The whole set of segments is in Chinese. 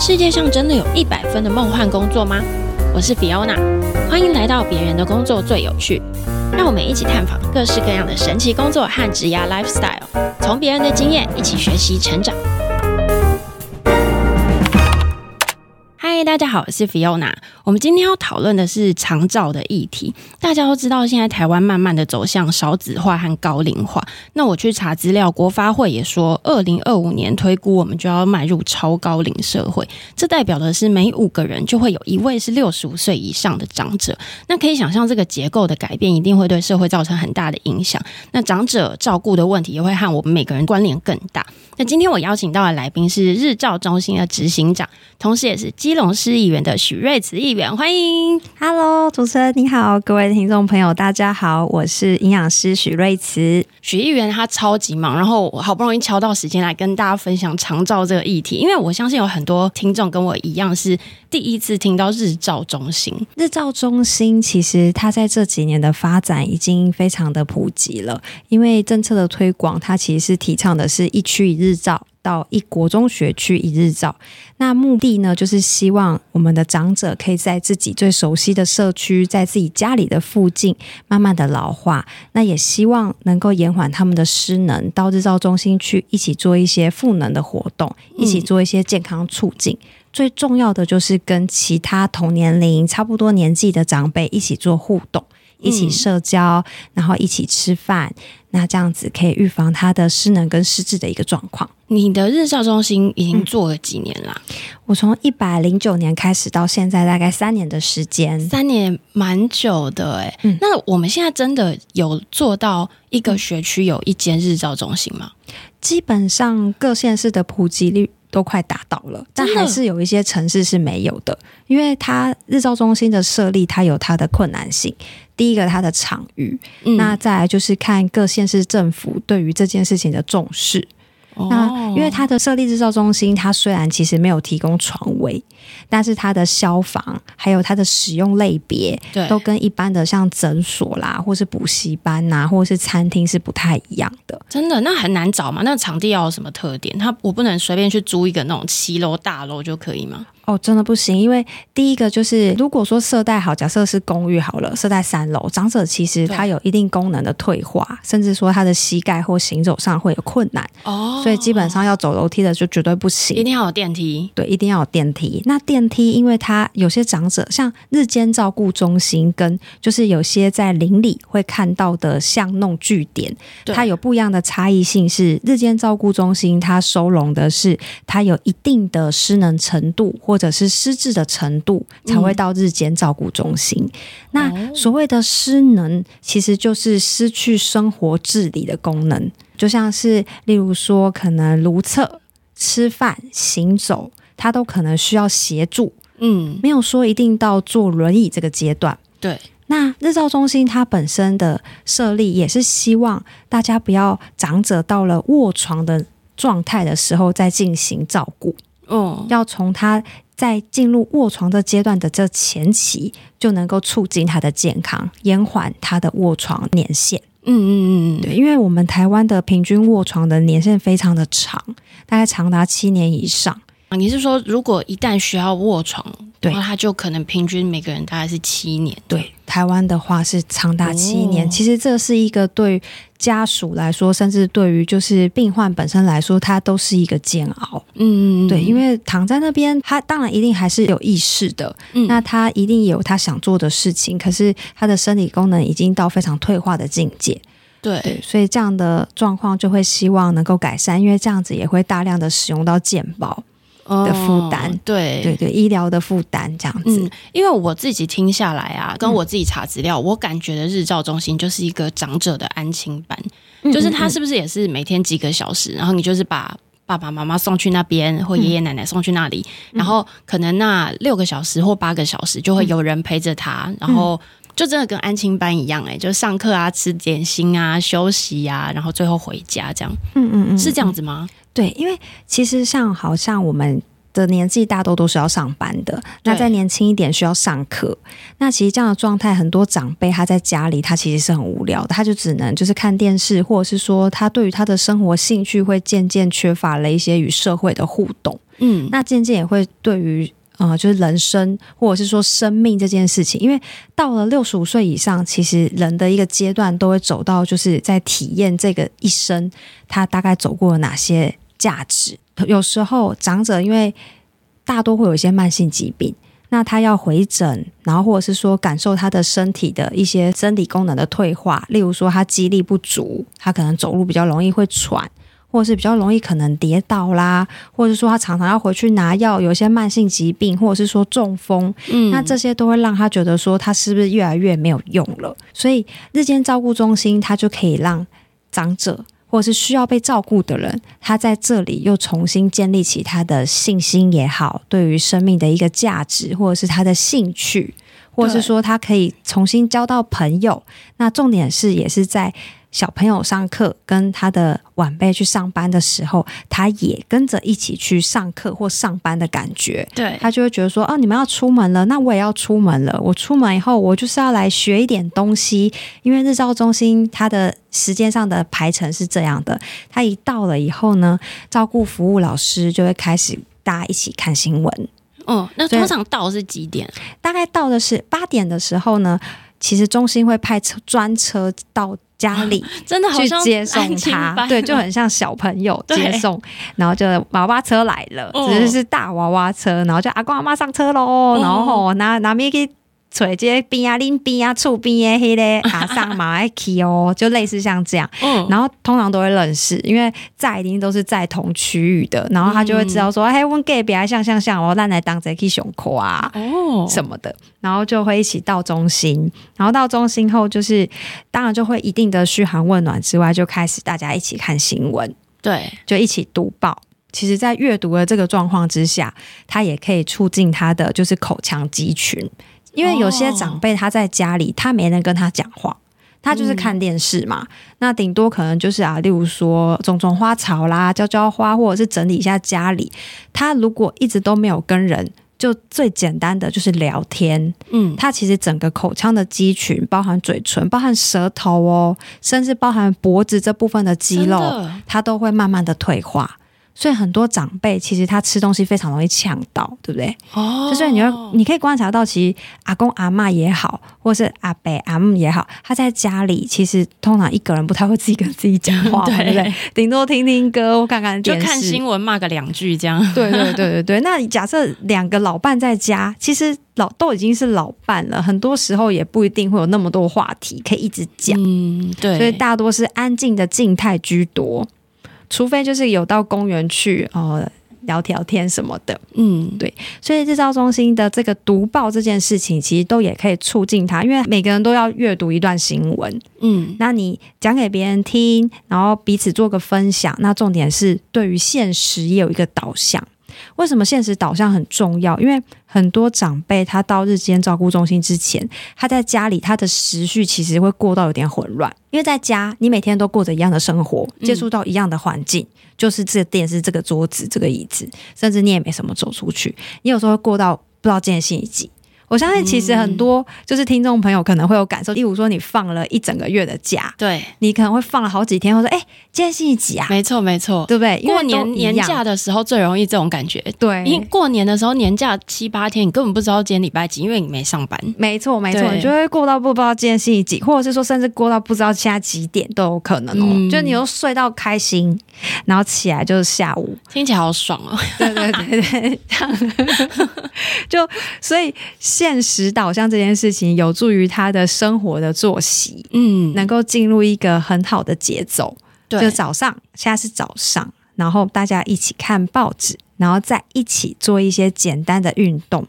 世界上真的有一百分的梦幻工作吗？我是 Fiona，欢迎来到别人的工作最有趣。让我们一起探访各式各样的神奇工作和职业 lifestyle，从别人的经验一起学习成长。大家好，我是 Fiona。我们今天要讨论的是长照的议题。大家都知道，现在台湾慢慢的走向少子化和高龄化。那我去查资料，国发会也说，二零二五年推估我们就要迈入超高龄社会。这代表的是每五个人就会有一位是六十五岁以上的长者。那可以想象，这个结构的改变一定会对社会造成很大的影响。那长者照顾的问题也会和我们每个人关联更大。那今天我邀请到的来宾是日照中心的执行长，同时也是基隆市议员的许瑞慈议员，欢迎。Hello，主持人你好，各位听众朋友大家好，我是营养师许瑞慈。许议员他超级忙，然后我好不容易敲到时间来跟大家分享长照这个议题，因为我相信有很多听众跟我一样是第一次听到日照中心。日照中心其实它在这几年的发展已经非常的普及了，因为政策的推广，它其实是提倡的是一区一。日照到一国中学区一日照，那目的呢，就是希望我们的长者可以在自己最熟悉的社区，在自己家里的附近慢慢的老化。那也希望能够延缓他们的失能，到日照中心去一起做一些赋能的活动，一起做一些健康促进。最重要的就是跟其他同年龄、差不多年纪的长辈一起做互动。一起社交，然后一起吃饭，那这样子可以预防他的失能跟失智的一个状况。你的日照中心已经做了几年啦？嗯、我从一百零九年开始到现在，大概三年的时间，三年蛮久的哎、欸。嗯、那我们现在真的有做到一个学区有一间日照中心吗？基本上各县市的普及率。都快达到了，但还是有一些城市是没有的，因为它日照中心的设立，它有它的困难性。第一个，它的场域，嗯、那再来就是看各县市政府对于这件事情的重视。那因为它的设立制造中心，它虽然其实没有提供床位，但是它的消防还有它的使用类别，对，都跟一般的像诊所啦，或是补习班呐，或是餐厅是不太一样的。真的，那很难找嘛？那场地要有什么特点？它我不能随便去租一个那种七楼大楼就可以吗？哦，真的不行，因为第一个就是，如果说色带好，假设是公寓好了，色带三楼，长者其实他有一定功能的退化，甚至说他的膝盖或行走上会有困难哦，所以基本上要走楼梯的就绝对不行，一定要有电梯，对，一定要有电梯。那电梯，因为它有些长者像日间照顾中心跟就是有些在邻里会看到的巷弄据点，对它有不一样的差异性是，日间照顾中心它收容的是它有一定的失能程度或或者是失智的程度才会到日间照顾中心。嗯、那所谓的失能，其实就是失去生活自理的功能，就像是例如说，可能如厕、吃饭、行走，他都可能需要协助。嗯，没有说一定到坐轮椅这个阶段。对，那日照中心它本身的设立也是希望大家不要长者到了卧床的状态的时候再进行照顾。哦，要从他。在进入卧床的阶段的这前期，就能够促进他的健康，延缓他的卧床年限。嗯嗯嗯嗯，对，因为我们台湾的平均卧床的年限非常的长，大概长达七年以上。你是说，如果一旦需要卧床，对，他就可能平均每个人大概是七年。对，台湾的话是长达七年。哦、其实这是一个对家属来说，甚至对于就是病患本身来说，他都是一个煎熬。嗯，对，因为躺在那边，他当然一定还是有意识的，嗯、那他一定有他想做的事情，可是他的生理功能已经到非常退化的境界。对，对，所以这样的状况就会希望能够改善，因为这样子也会大量的使用到健保。的负担，哦、对。对对，医疗的负担这样子。嗯，因为我自己听下来啊，跟我自己查资料，嗯、我感觉的日照中心就是一个长者的安亲班，嗯、就是他是不是也是每天几个小时，然后你就是把爸爸妈妈送去那边，或爷爷奶奶送去那里，嗯、然后可能那六个小时或八个小时就会有人陪着他，嗯、然后就真的跟安亲班一样，哎，就上课啊、吃点心啊、休息啊，然后最后回家这样。嗯嗯嗯，是这样子吗？对，因为其实像好像我们的年纪大多都是要上班的，那再年轻一点需要上课。那其实这样的状态，很多长辈他在家里，他其实是很无聊的，他就只能就是看电视，或者是说他对于他的生活兴趣会渐渐缺乏了一些与社会的互动。嗯，那渐渐也会对于呃，就是人生或者是说生命这件事情，因为到了六十五岁以上，其实人的一个阶段都会走到就是在体验这个一生，他大概走过了哪些价值。有时候长者因为大多会有一些慢性疾病，那他要回诊，然后或者是说感受他的身体的一些生理功能的退化，例如说他肌力不足，他可能走路比较容易会喘，或者是比较容易可能跌倒啦，或者是说他常常要回去拿药，有一些慢性疾病，或者是说中风，嗯，那这些都会让他觉得说他是不是越来越没有用了，所以日间照顾中心他就可以让长者。或是需要被照顾的人，他在这里又重新建立起他的信心也好，对于生命的一个价值，或者是他的兴趣，或者是说他可以重新交到朋友。那重点是，也是在。小朋友上课，跟他的晚辈去上班的时候，他也跟着一起去上课或上班的感觉。对，他就会觉得说：“哦，你们要出门了，那我也要出门了。我出门以后，我就是要来学一点东西。因为日照中心它的时间上的排程是这样的，他一到了以后呢，照顾服务老师就会开始大家一起看新闻。哦，那通常到是几点？大概到的是八点的时候呢，其实中心会派车专车到。家里真的好像去接送他，对，就很像小朋友接送，然后就娃娃车来了，只是是大娃娃车，然后就阿公阿妈上车喽，然后拿拿咪去。垂接边啊，拎边啊，厝边的黑嘞，阿 上马爱去哦，就类似像这样。嗯，然后通常都会认识，因为在一定都是在同区域的，然后他就会知道说，哎、嗯，问隔壁啊，像像像哦，咱来当这去熊口啊，哦，什么的，然后就会一起到中心，然后到中心后，就是当然就会一定的嘘寒问暖之外，就开始大家一起看新闻，对，就一起读报。其实，在阅读的这个状况之下，它也可以促进他的就是口腔肌群。因为有些长辈他在家里，他没人跟他讲话，他就是看电视嘛。嗯、那顶多可能就是啊，例如说种种花草啦、浇浇花，或者是整理一下家里。他如果一直都没有跟人，就最简单的就是聊天。嗯，他其实整个口腔的肌群，包含嘴唇、包含舌头哦，甚至包含脖子这部分的肌肉，它都会慢慢的退化。所以很多长辈其实他吃东西非常容易呛到，对不对？哦，所以你要你可以观察到，其实阿公阿嬷也好，或是阿伯阿姆也好，他在家里其实通常一个人不太会自己跟自己讲话，对，对不对？顶多听听歌或看看电视，就看新闻骂个两句这样。对对对对对。那假设两个老伴在家，其实老都已经是老伴了，很多时候也不一定会有那么多话题可以一直讲。嗯，对。所以大多是安静的静态居多。除非就是有到公园去哦聊聊天什么的，嗯，对，所以日照中心的这个读报这件事情，其实都也可以促进他，因为每个人都要阅读一段新闻，嗯，那你讲给别人听，然后彼此做个分享，那重点是对于现实也有一个导向。为什么现实导向很重要？因为很多长辈他到日间照顾中心之前，他在家里他的时序其实会过到有点混乱。因为在家你每天都过着一样的生活，接触到一样的环境，嗯、就是这个电视、这个桌子、这个椅子，甚至你也没什么走出去。你有时候会过到不知道今天星期几。我相信，其实很多就是听众朋友可能会有感受，例如说你放了一整个月的假，对，你可能会放了好几天，或者说，哎，今天星期几啊？没错，没错，对不对？过年年假的时候最容易这种感觉，对，因为过年的时候年假七八天，你根本不知道今天礼拜几，因为你没上班。没错，没错，你就会过到不知道今天星期几，或者是说甚至过到不知道现在几点都有可能哦。嗯、就你又睡到开心，然后起来就是下午，听起来好爽哦。对对对对，就所以现实导向。这件事情有助于他的生活的作息，嗯，能够进入一个很好的节奏。对，就早上，现在是早上，然后大家一起看报纸，然后再一起做一些简单的运动。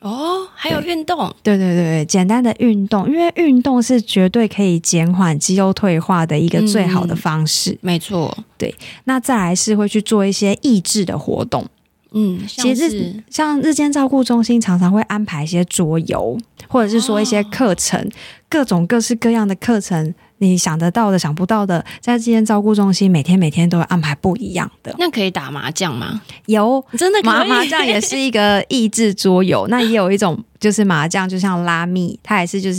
哦，还有运动？对对对对，简单的运动，因为运动是绝对可以减缓肌肉退化的一个最好的方式。嗯，没错，对。那再来是会去做一些益智的活动。嗯，其实像日间照顾中心常常会安排一些桌游，或者是说一些课程，哦、各种各式各样的课程，你想得到的、想不到的，在这间照顾中心，每天每天都会安排不一样的。那可以打麻将吗？有，真的可以麻麻将也是一个益智桌游。那也有一种就是麻将，就像拉密，它也是就是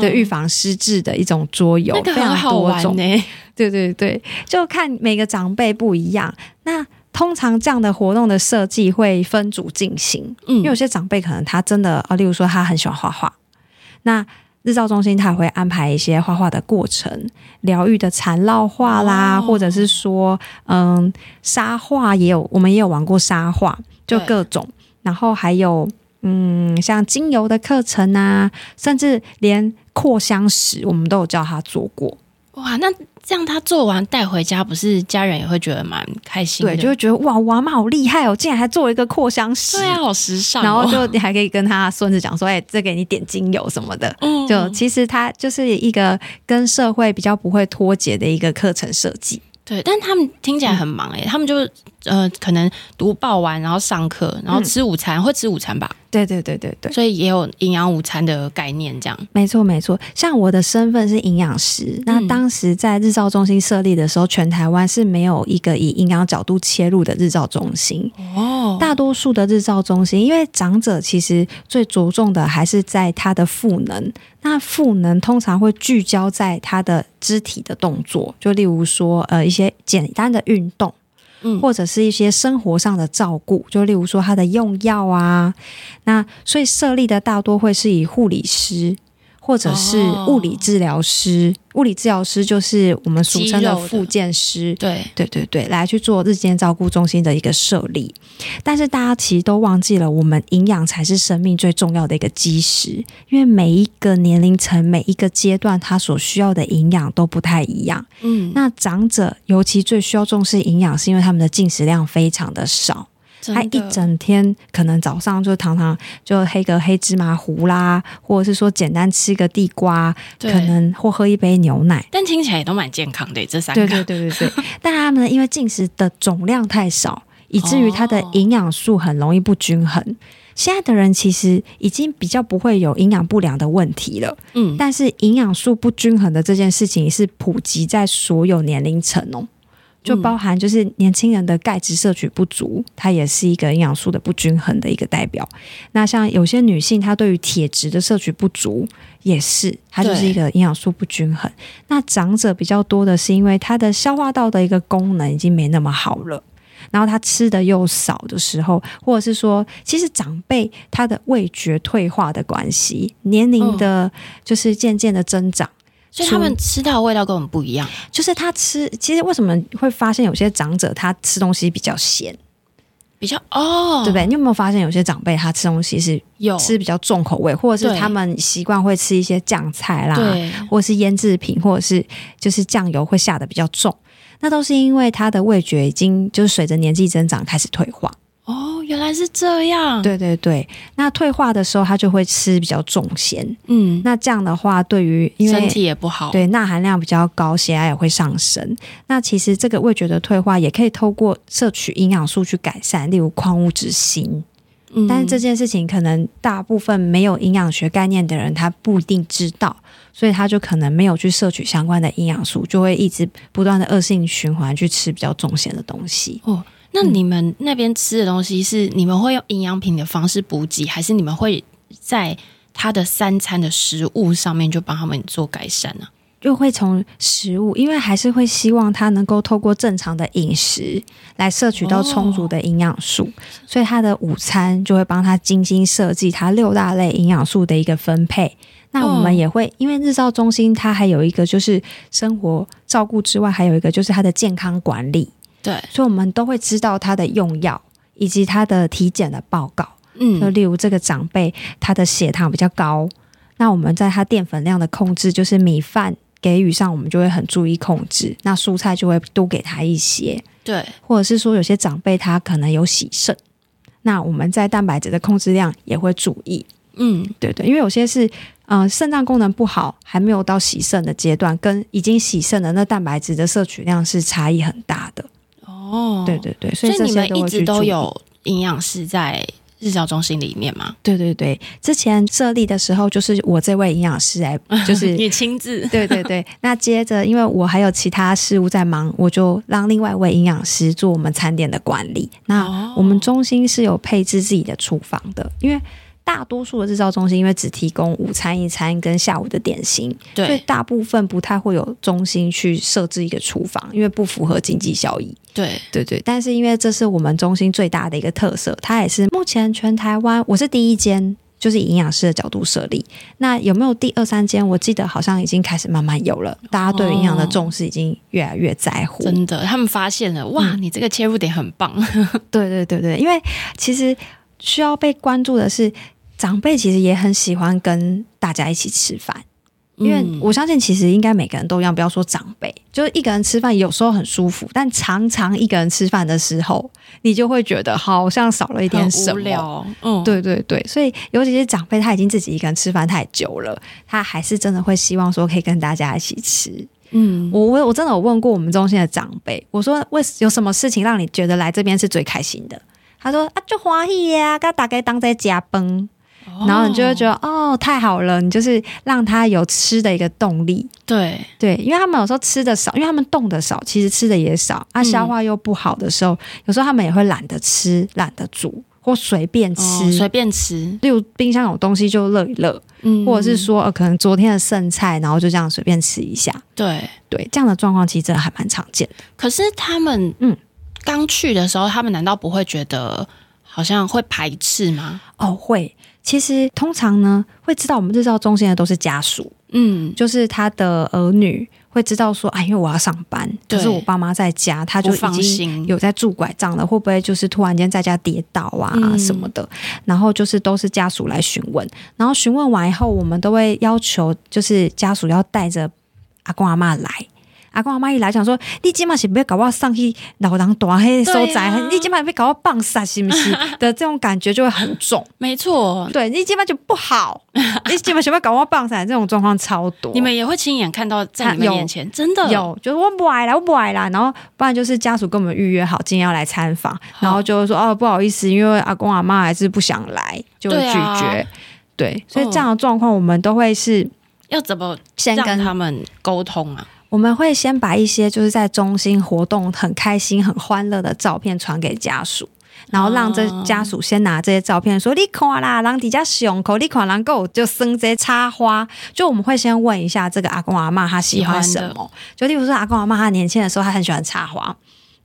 对预防失智的一种桌游，那个、非常多种呢。对对对，就看每个长辈不一样。那通常这样的活动的设计会分组进行，嗯，因为有些长辈可能他真的啊，例如说他很喜欢画画，那。日照中心他也会安排一些画画的过程，疗愈的缠绕画啦，哦、或者是说，嗯，沙画也有，我们也有玩过沙画，就各种。然后还有，嗯，像精油的课程啊，甚至连扩香石，我们都有教他做过。哇，那。这样他做完带回家，不是家人也会觉得蛮开心的？对，就会觉得哇，我妈好厉害哦，竟然还做一个扩香石，对啊，好时尚哦。然后就你还可以跟他孙子讲说，哎，这给你点精油什么的。嗯，就其实他就是一个跟社会比较不会脱节的一个课程设计。对，但他们听起来很忙哎、欸，嗯、他们就呃，可能读报完，然后上课，然后吃午餐，嗯、会吃午餐吧？对对对对对，所以也有营养午餐的概念，这样。没错没错，像我的身份是营养师，嗯、那当时在日照中心设立的时候，全台湾是没有一个以营养角度切入的日照中心。哦，大多数的日照中心，因为长者其实最着重的还是在他的赋能。那赋能通常会聚焦在他的肢体的动作，就例如说，呃，一些简单的运动，或者是一些生活上的照顾，就例如说他的用药啊。那所以设立的大多会是以护理师。或者是物理治疗师，哦、物理治疗师就是我们俗称的复健师，对对对对，来去做日间照顾中心的一个设立。但是大家其实都忘记了，我们营养才是生命最重要的一个基石，因为每一个年龄层、每一个阶段，它所需要的营养都不太一样。嗯，那长者尤其最需要重视营养，是因为他们的进食量非常的少。他一整天可能早上就常常就黑个黑芝麻糊啦，或者是说简单吃个地瓜，可能或喝一杯牛奶，但听起来也都蛮健康的。这三个，对对对对对。但他们因为进食的总量太少，以至于他的营养素很容易不均衡。哦、现在的人其实已经比较不会有营养不良的问题了，嗯，但是营养素不均衡的这件事情是普及在所有年龄层哦。就包含就是年轻人的钙质摄取不足，它也是一个营养素的不均衡的一个代表。那像有些女性，她对于铁质的摄取不足，也是它就是一个营养素不均衡。那长者比较多的是因为它的消化道的一个功能已经没那么好了，然后他吃的又少的时候，或者是说，其实长辈他的味觉退化的关系，年龄的就是渐渐的增长。所以他们吃到的味道跟我们不一样，就是他吃，其实为什么会发现有些长者他吃东西比较咸，比较哦，对不对？你有没有发现有些长辈他吃东西是有。吃比较重口味，或者是他们习惯会吃一些酱菜啦，对。或者是腌制品，或者是就是酱油会下的比较重，那都是因为他的味觉已经就是随着年纪增长开始退化。哦，原来是这样。对对对，那退化的时候，他就会吃比较重咸。嗯，那这样的话，对于因为身体也不好，对钠含量比较高，血压也会上升。那其实这个味觉的退化，也可以透过摄取营养素去改善，例如矿物质锌。嗯，但是这件事情可能大部分没有营养学概念的人，他不一定知道，所以他就可能没有去摄取相关的营养素，就会一直不断的恶性循环去吃比较重咸的东西。哦。那你们那边吃的东西是你们会用营养品的方式补给，还是你们会在他的三餐的食物上面就帮他们做改善呢？就会从食物，因为还是会希望他能够透过正常的饮食来摄取到充足的营养素，哦、所以他的午餐就会帮他精心设计他六大类营养素的一个分配。那我们也会，哦、因为日照中心它还有一个就是生活照顾之外，还有一个就是他的健康管理。对，所以我们都会知道他的用药以及他的体检的报告。嗯，就例如这个长辈他的血糖比较高，那我们在他淀粉量的控制，就是米饭给予上，我们就会很注意控制。那蔬菜就会多给他一些。对，或者是说有些长辈他可能有洗肾，那我们在蛋白质的控制量也会注意。嗯，对对，因为有些是嗯肾脏功能不好，还没有到洗肾的阶段，跟已经洗肾的那蛋白质的摄取量是差异很大的。哦，对对对，所以，你们一直都有营养师在日照中心里面吗？对对对，之前设立的时候就是我这位营养师来，就是你亲自。对对对，那接着因为我还有其他事务在忙，我就让另外一位营养师做我们餐点的管理。那我们中心是有配置自己的厨房的，因为。大多数的日照中心因为只提供午餐一餐跟下午的点心，对，所以大部分不太会有中心去设置一个厨房，因为不符合经济效益。对对对，但是因为这是我们中心最大的一个特色，它也是目前全台湾我是第一间，就是以营养师的角度设立。那有没有第二三间？我记得好像已经开始慢慢有了，大家对营养的重视已经越来越在乎。真的，他们发现了哇，你这个切入点很棒。对对对对，因为其实需要被关注的是。长辈其实也很喜欢跟大家一起吃饭，因为我相信其实应该每个人都一样，不要说长辈，就是一个人吃饭有时候很舒服，但常常一个人吃饭的时候，你就会觉得好像少了一点什么。无聊。嗯，对对对，所以尤其是长辈，他已经自己一个人吃饭太久了，他还是真的会希望说可以跟大家一起吃。嗯，我我我真的有问过我们中心的长辈，我说为有什么事情让你觉得来这边是最开心的？他说啊，就欢喜呀，跟大家当在家崩。然后你就会觉得哦，太好了，你就是让他有吃的一个动力。对对，因为他们有时候吃的少，因为他们动的少，其实吃的也少。啊，消化又不好的时候，嗯、有时候他们也会懒得吃，懒得煮，或随便吃，哦、随便吃。例如冰箱有东西就热一热，嗯，或者是说、呃、可能昨天的剩菜，然后就这样随便吃一下。对对，这样的状况其实真的还蛮常见的。可是他们嗯，刚去的时候，他们难道不会觉得好像会排斥吗？哦，会。其实通常呢，会知道我们日照中心的都是家属，嗯，就是他的儿女会知道说，哎，因为我要上班，可是我爸妈在家，他就已经有在拄拐杖了，会不会就是突然间在家跌倒啊什么的？嗯、然后就是都是家属来询问，然后询问完以后，我们都会要求就是家属要带着阿公阿妈来。阿公阿妈一来想说，你今晚是不要搞我上去老人大黑所在，啊、你今晚要搞我棒杀是不是？的这种感觉就会很重。没错，对你今晚就不好，你今晚想要搞我棒杀，这种状况超多。你们也会亲眼看到在你们眼前，真的有，就是我不爱了，我不爱了。然后不然就是家属跟我们预约好今天要来参访，然后就说哦不好意思，因为阿公阿妈还是不想来，就会拒绝。对，所以这样的状况我们都会是要怎么先跟他们沟通啊？我们会先把一些就是在中心活动很开心、很欢乐的照片传给家属，然后让这家属先拿这些照片说：“你看啦，人底下胸口，你看人够就生这些插花。”就我们会先问一下这个阿公阿妈他喜欢什么？就例如说阿公阿妈他年轻的时候他很喜欢插花，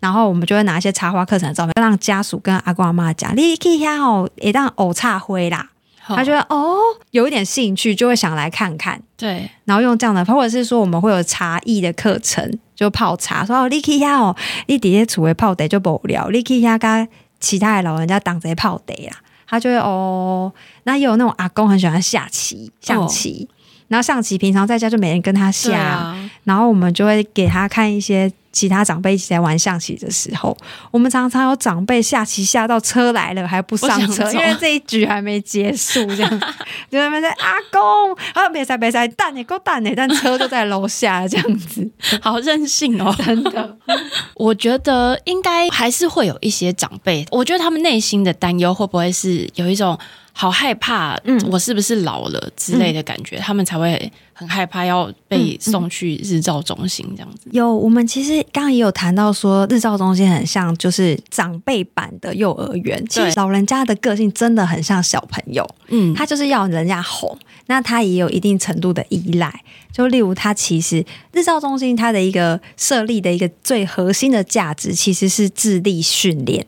然后我们就会拿一些插花课程的照片，让家属跟阿公阿妈讲：“你可以看哦，一旦偶插灰啦。”他觉得哦，有一点兴趣，就会想来看看。对，然后用这样的，或者是说我们会有茶艺的课程，就泡茶。说哦，你去遐哦，你底下厝会泡茶就无聊，你去遐跟其他的老人家挡在泡茶啦。他就会哦，那也有那种阿公很喜欢下棋、象棋，哦、然后象棋平常在家就没人跟他下，啊、然后我们就会给他看一些。其他长辈一起在玩象棋的时候，我们常常有长辈下棋下到车来了还不上车，因为这一局还没结束，这样就在那边在阿公啊，别塞别塞，蛋也够蛋呢，但车就在楼下这样子，好任性哦，真的。我觉得应该还是会有一些长辈，我觉得他们内心的担忧会不会是有一种。好害怕，嗯，我是不是老了之类的感觉，嗯、他们才会很害怕要被送去日照中心这样子。有，我们其实刚刚也有谈到说，日照中心很像就是长辈版的幼儿园。其实老人家的个性真的很像小朋友，嗯，他就是要人家哄，那他也有一定程度的依赖。就例如他其实日照中心它的一个设立的一个最核心的价值，其实是智力训练，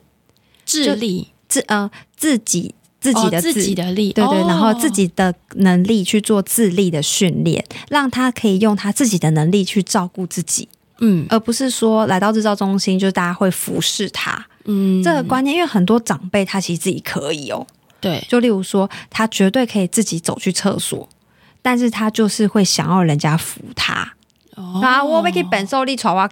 智力自呃自己。自己的自，自己的力，对对，哦、然后自己的能力去做自立的训练，让他可以用他自己的能力去照顾自己，嗯，而不是说来到日照中心就大家会服侍他，嗯，这个观念，因为很多长辈他其实自己可以哦，对，就例如说他绝对可以自己走去厕所，但是他就是会想要人家扶他，哦、啊，我被给本受力传话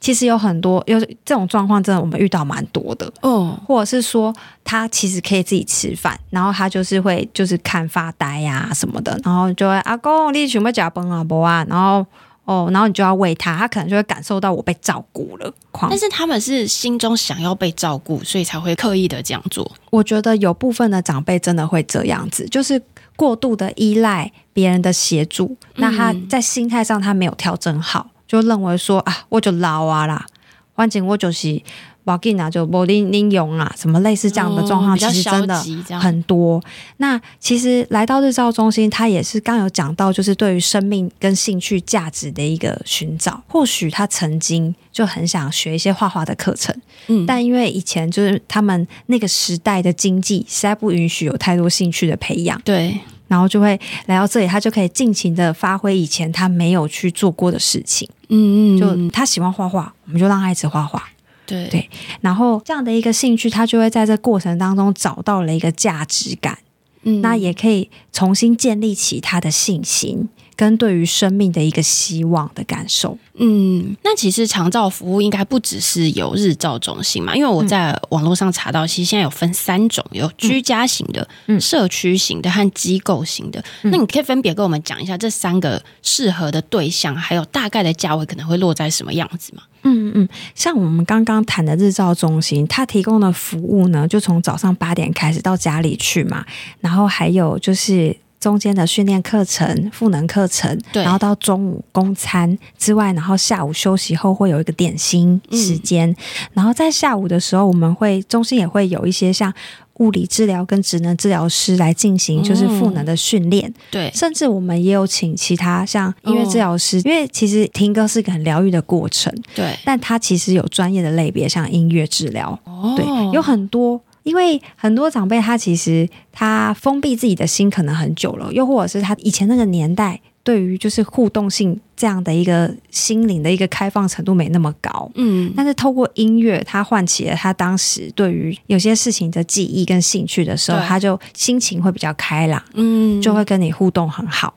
其实有很多有这种状况，真的我们遇到蛮多的。嗯，或者是说他其实可以自己吃饭，然后他就是会就是看发呆呀、啊、什么的，然后就会阿公你想要吃饭啊不啊？然后哦，然后你就要喂他，他可能就会感受到我被照顾了。但是他们是心中想要被照顾，所以才会刻意的这样做。我觉得有部分的长辈真的会这样子，就是过度的依赖别人的协助，那他在心态上他没有调整好，就认为说啊，我就老啊啦，反正我就是。保给啊，就不拎拎用啊，什么类似这样的状况，其实真的很多。那其实来到日照中心，他也是刚有讲到，就是对于生命跟兴趣价值的一个寻找。或许他曾经就很想学一些画画的课程，嗯，但因为以前就是他们那个时代的经济实在不允许有太多兴趣的培养，对，然后就会来到这里，他就可以尽情的发挥以前他没有去做过的事情。嗯嗯，就他喜欢画画，我们就让他一直画画。对对，然后这样的一个兴趣，他就会在这过程当中找到了一个价值感，嗯，那也可以重新建立起他的信心。跟对于生命的一个希望的感受，嗯，那其实长照服务应该不只是有日照中心嘛，因为我在网络上查到，其实现在有分三种，有居家型的、嗯、社区型的和机构型的。嗯、那你可以分别跟我们讲一下这三个适合的对象，还有大概的价位可能会落在什么样子吗？嗯嗯，像我们刚刚谈的日照中心，它提供的服务呢，就从早上八点开始到家里去嘛，然后还有就是。中间的训练课程、赋能课程，对，然后到中午供餐之外，然后下午休息后会有一个点心时间，嗯、然后在下午的时候，我们会中心也会有一些像物理治疗跟职能治疗师来进行就是赋能的训练，对、嗯，甚至我们也有请其他像音乐治疗师，因为其实听歌是个很疗愈的过程，对，但它其实有专业的类别，像音乐治疗，对，有很多。因为很多长辈他其实他封闭自己的心可能很久了，又或者是他以前那个年代对于就是互动性这样的一个心灵的一个开放程度没那么高，嗯，但是透过音乐，他唤起了他当时对于有些事情的记忆跟兴趣的时候，他就心情会比较开朗，嗯，就会跟你互动很好。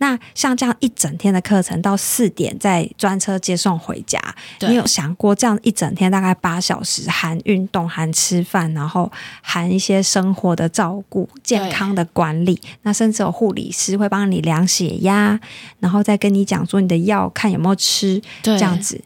那像这样一整天的课程到四点再专车接送回家，你有想过这样一整天大概八小时，含运动、含吃饭，然后含一些生活的照顾、健康的管理，那甚至有护理师会帮你量血压，然后再跟你讲说你的药看有没有吃，这样子。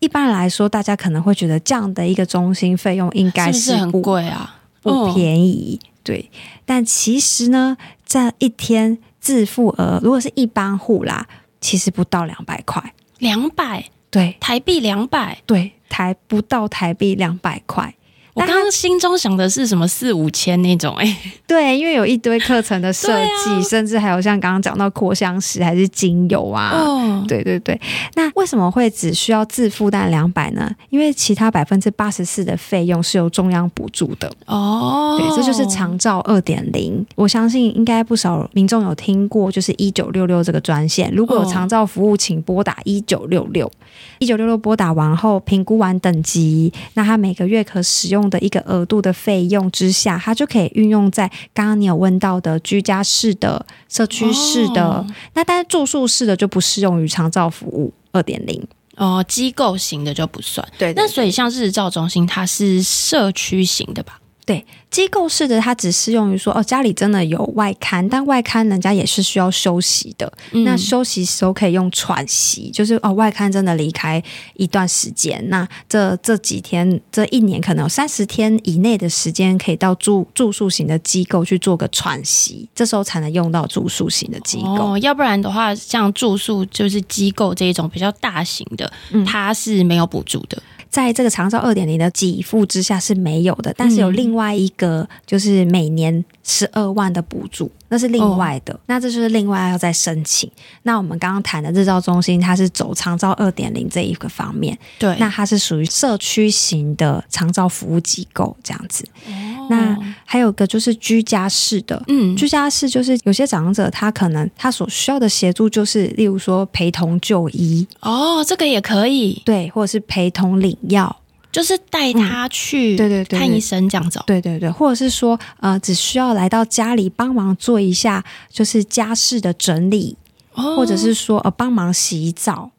一般来说，大家可能会觉得这样的一个中心费用应该是，很贵啊，不便宜。哦、对，但其实呢，这一天。自付额如果是一般户啦，其实不到两百块，两百？对。台币两百？对台不到台币两百块。我刚刚心中想的是什么四五千那种哎、欸，对，因为有一堆课程的设计，啊、甚至还有像刚刚讲到扩香石还是精油啊，哦，对对对。那为什么会只需要自负担两百呢？因为其他百分之八十四的费用是由中央补助的哦。对，这就是长照二点零。我相信应该不少民众有听过，就是一九六六这个专线。如果有长照服务，请拨打一九六六。一九六六拨打完后，评估完等级，那他每个月可使用的一个额度的费用之下，它就可以运用在刚刚你有问到的居家式的、社区式的。哦、那但是住宿式的就不适用于长照服务二点零哦，机构型的就不算。对，对，对，那所以像日照中心，它是社区型的吧？对，机构式的它只适用于说哦，家里真的有外刊，但外刊人家也是需要休息的。嗯、那休息时候可以用喘息，就是哦，外刊真的离开一段时间，那这这几天这一年可能有三十天以内的时间，可以到住住宿型的机构去做个喘息，这时候才能用到住宿型的机构。哦，要不然的话，像住宿就是机构这一种比较大型的，嗯、它是没有补助的。在这个长照二点零的给付之下是没有的，但是有另外一个，就是每年十二万的补助，那是另外的，哦、那这就是另外要再申请。那我们刚刚谈的日照中心，它是走长照二点零这一个方面，对，那它是属于社区型的长照服务机构这样子。哦、那还有个就是居家式的，嗯，居家式就是有些长者他可能他所需要的协助就是，例如说陪同就医，哦，这个也可以，对，或者是陪同领药，就是带他去对对对看医生这样子，对对对，或者是说呃，只需要来到家里帮忙做一下就是家事的整理，哦、或者是说呃帮忙洗澡，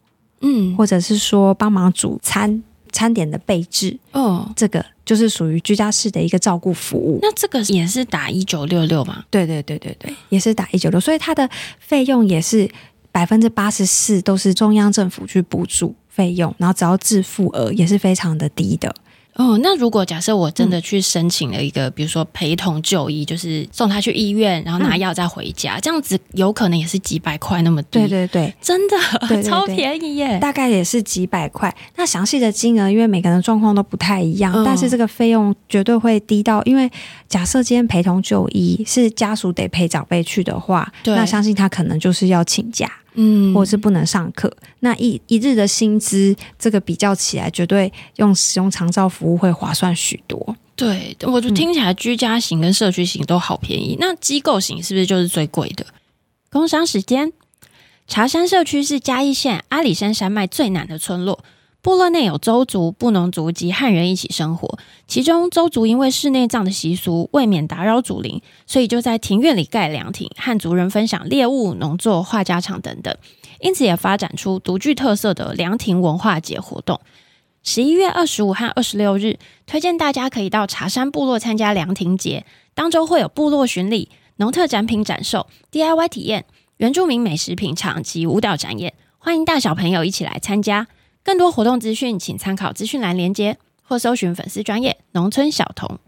嗯，或者是说帮忙煮餐。餐点的备制，哦，这个就是属于居家式的一个照顾服务。那这个也是打一九六六吗？对对对对对，也是打一九六，所以它的费用也是。百分之八十四都是中央政府去补助费用，然后只要自付额也是非常的低的。哦，那如果假设我真的去申请了一个，嗯、比如说陪同就医，就是送他去医院，然后拿药再回家，嗯、这样子有可能也是几百块那么低。对对对，真的对超便宜耶，大概也是几百块。那详细的金额，因为每个人的状况都不太一样，嗯、但是这个费用绝对会低到，因为假设今天陪同就医是家属得陪长辈去的话，对那相信他可能就是要请假。嗯，或者是不能上课，那一一日的薪资，这个比较起来，绝对用使用长照服务会划算许多。对，我就听起来居家型跟社区型都好便宜，嗯、那机构型是不是就是最贵的？工商时间，茶山社区是嘉义县阿里山山脉最南的村落。部落内有周族、布农族及汉人一起生活，其中周族因为室内葬的习俗，为免打扰祖灵，所以就在庭院里盖凉亭，和族人分享猎物、农作、话家常等等，因此也发展出独具特色的凉亭文化节活动。十一月二十五和二十六日，推荐大家可以到茶山部落参加凉亭节，当周会有部落巡礼、农特展品展售、DIY 体验、原住民美食品尝及舞蹈展演，欢迎大小朋友一起来参加。更多活动资讯，请参考资讯栏连接或搜寻粉丝专业农村小童。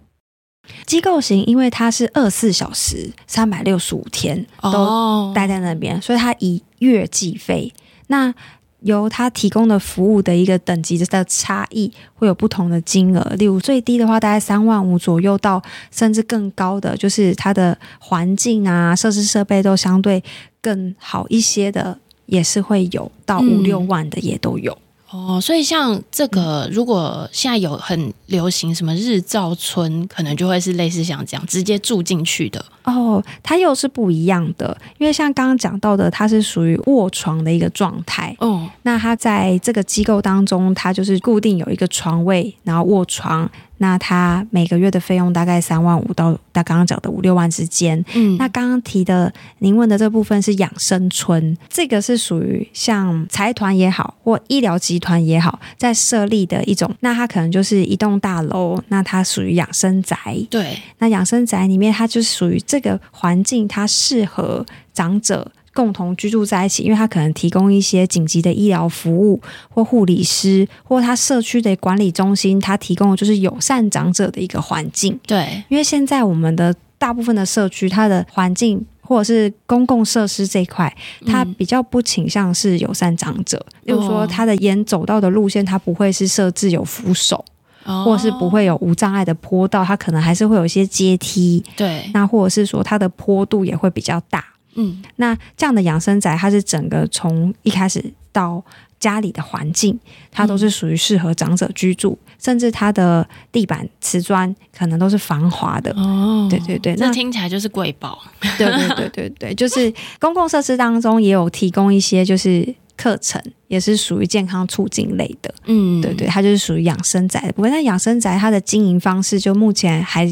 机构型，因为它是二十四小时、三百六十五天都待在那边，oh. 所以它以月计费。那由它提供的服务的一个等级的差异，会有不同的金额。例如最低的话，大概三万五左右，到甚至更高的，就是它的环境啊、设施设备都相对更好一些的，也是会有到五六万的，也都有。嗯哦，所以像这个，如果现在有很流行什么日照村，可能就会是类似像这样直接住进去的。哦，它又是不一样的，因为像刚刚讲到的，它是属于卧床的一个状态。哦，那它在这个机构当中，它就是固定有一个床位，然后卧床。那它每个月的费用大概三万五到他刚刚讲的五六万之间。嗯，那刚刚提的您问的这部分是养生村，这个是属于像财团也好或医疗集团也好在设立的一种。那它可能就是一栋大楼，那它属于养生宅。对，那养生宅里面它就是属于这个环境，它适合长者。共同居住在一起，因为他可能提供一些紧急的医疗服务，或护理师，或他社区的管理中心，他提供的就是友善长者的一个环境。对，因为现在我们的大部分的社区，它的环境或者是公共设施这一块，它比较不倾向是友善长者。嗯、例如说，它的沿走道的路线，它不会是设置有扶手，哦、或者是不会有无障碍的坡道，它可能还是会有一些阶梯。对，那或者是说，它的坡度也会比较大。嗯，那这样的养生宅，它是整个从一开始到家里的环境，它都是属于适合长者居住，嗯、甚至它的地板瓷砖可能都是防滑的。哦，对对对，那听起来就是贵宝。对对对对对，就是公共设施当中也有提供一些就是课程，也是属于健康促进类的。嗯，对对，它就是属于养生宅的。不过，那养生宅它的经营方式就目前还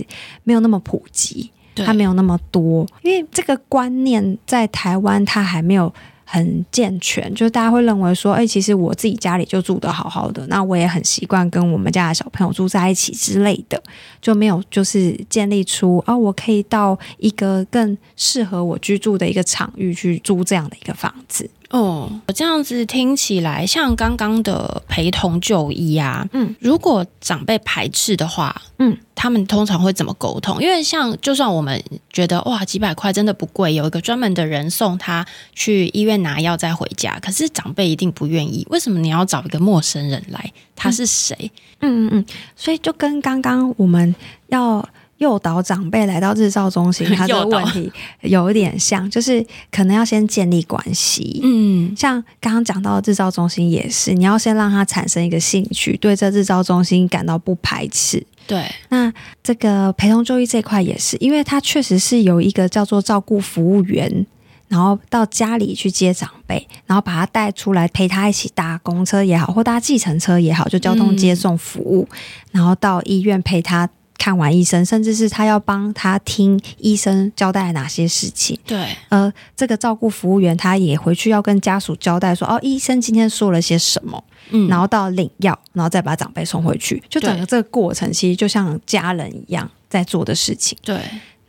没有那么普及。它没有那么多，因为这个观念在台湾它还没有很健全，就是大家会认为说，哎，其实我自己家里就住的好好的，那我也很习惯跟我们家的小朋友住在一起之类的，就没有就是建立出啊，我可以到一个更适合我居住的一个场域去租这样的一个房子。哦，我这样子听起来像刚刚的陪同就医啊。嗯，如果长辈排斥的话，嗯，他们通常会怎么沟通？因为像就算我们觉得哇几百块真的不贵，有一个专门的人送他去医院拿药再回家，可是长辈一定不愿意。为什么你要找一个陌生人来？他是谁？嗯嗯嗯，所以就跟刚刚我们要。诱导长辈来到日照中心，他的问题有一点像，就是可能要先建立关系。嗯，像刚刚讲到的日照中心也是，你要先让他产生一个兴趣，对这日照中心感到不排斥。对，那这个陪同就医这块也是，因为他确实是有一个叫做照顾服务员，然后到家里去接长辈，然后把他带出来陪他一起搭公车也好，或搭计程车也好，就交通接送服务，嗯、然后到医院陪他。看完医生，甚至是他要帮他听医生交代哪些事情。对，呃，这个照顾服务员他也回去要跟家属交代说，哦，医生今天说了些什么，嗯，然后到领药，然后再把长辈送回去，就整个这个过程其实就像家人一样在做的事情。对，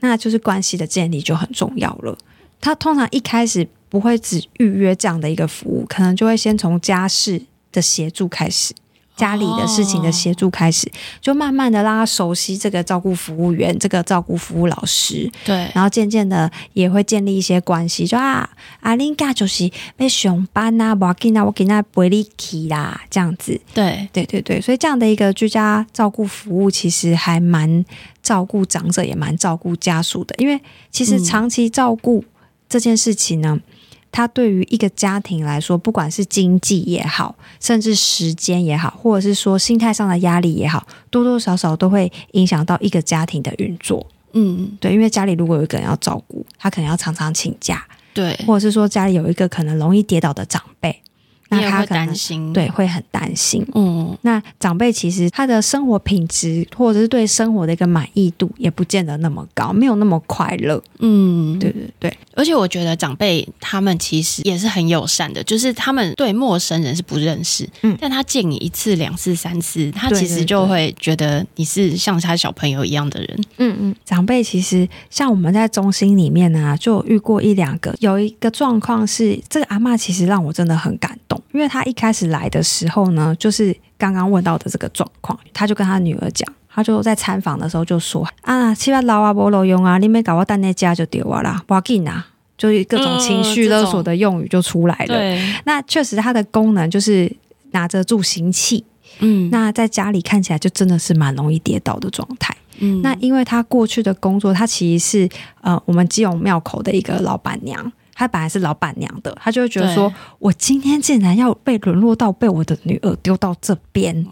那就是关系的建立就很重要了。他通常一开始不会只预约这样的一个服务，可能就会先从家事的协助开始。家里的事情的协助开始，就慢慢的让他熟悉这个照顾服务员，这个照顾服务老师。对，然后渐渐的也会建立一些关系，就啊，阿琳嘎就是被熊班呐，我给那我给那陪你去啦，这样子。对，对对对，所以这样的一个居家照顾服务，其实还蛮照顾长者，也蛮照顾家属的，因为其实长期照顾这件事情呢。嗯它对于一个家庭来说，不管是经济也好，甚至时间也好，或者是说心态上的压力也好，多多少少都会影响到一个家庭的运作。嗯，对，因为家里如果有一个人要照顾，他可能要常常请假，对，或者是说家里有一个可能容易跌倒的长辈。那他可能担心，对，会很担心。嗯，那长辈其实他的生活品质或者是对生活的一个满意度也不见得那么高，没有那么快乐。嗯，对对对。而且我觉得长辈他们其实也是很友善的，就是他们对陌生人是不认识，嗯，但他见你一次、两次、三次，他其实就会觉得你是像他小朋友一样的人。嗯嗯，长辈其实像我们在中心里面呢、啊，就遇过一两个，有一个状况是这个阿嬷其实让我真的很感动。因为他一开始来的时候呢，就是刚刚问到的这个状况，他就跟他女儿讲，他就在参访的时候就说：“啊，七八老啊，不路用啊，你没搞我蛋那家就丢啊啦，不要紧啊。”就是各种情绪勒索的用语就出来了。嗯、那确实它的功能就是拿着助行器，嗯，那在家里看起来就真的是蛮容易跌倒的状态。嗯，那因为他过去的工作，他其实是呃我们基隆庙口的一个老板娘。他本来是老板娘的，她就会觉得说，我今天竟然要被沦落到被我的女儿丢到这边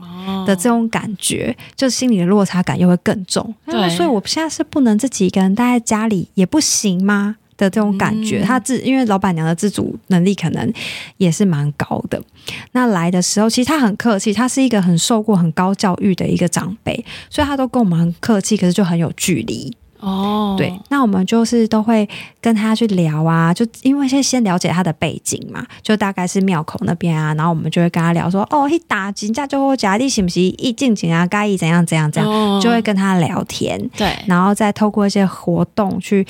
的这种感觉，就心里的落差感又会更重。对，所以我现在是不能自己一个人待在家里也不行吗？的这种感觉，他自因为老板娘的自主能力可能也是蛮高的。那来的时候，其实他很客气，他是一个很受过很高教育的一个长辈，所以他都跟我们很客气，可是就很有距离。哦，对，那我们就是都会跟他去聊啊，就因为先先了解他的背景嘛，就大概是庙口那边啊，然后我们就会跟他聊说，哦，一打金价就我家里是不是一进钱啊，该一怎样怎样怎样，哦，就会跟他聊天，对，然后再透过一些活动去。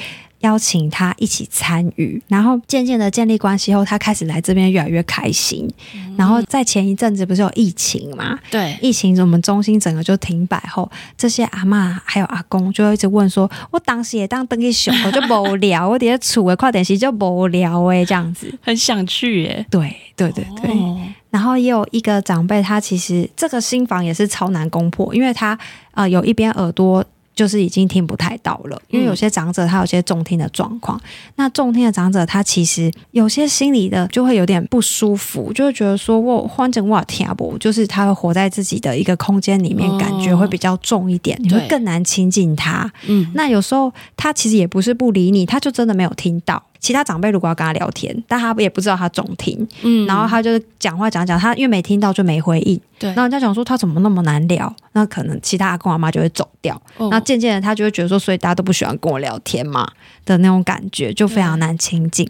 邀请他一起参与，然后渐渐的建立关系后，他开始来这边越来越开心。嗯、然后在前一阵子不是有疫情嘛？对，疫情我们中心整个就停摆后，这些阿妈还有阿公就一直问说：“我当时也当登记熊，我就无聊，我底下处诶，快点洗就无聊诶，这样子很想去耶。”对对对对。哦、然后也有一个长辈，他其实这个新房也是超难攻破，因为他啊、呃、有一边耳朵。就是已经听不太到了，因为有些长者他有些重听的状况。嗯、那重听的长者他其实有些心里的就会有点不舒服，就会觉得说我换成我听不，就是他会活在自己的一个空间里面，感觉会比较重一点，哦、你会更难亲近他。嗯，那有时候他其实也不是不理你，他就真的没有听到。其他长辈如果要跟他聊天，但他也不知道他总听，嗯，然后他就是讲话讲讲，他因为没听到就没回应，对，然后人家讲说他怎么那么难聊，那可能其他阿公阿妈就会走掉，那、哦、渐渐的他就会觉得说，所以大家都不喜欢跟我聊天嘛的那种感觉，就非常难亲近。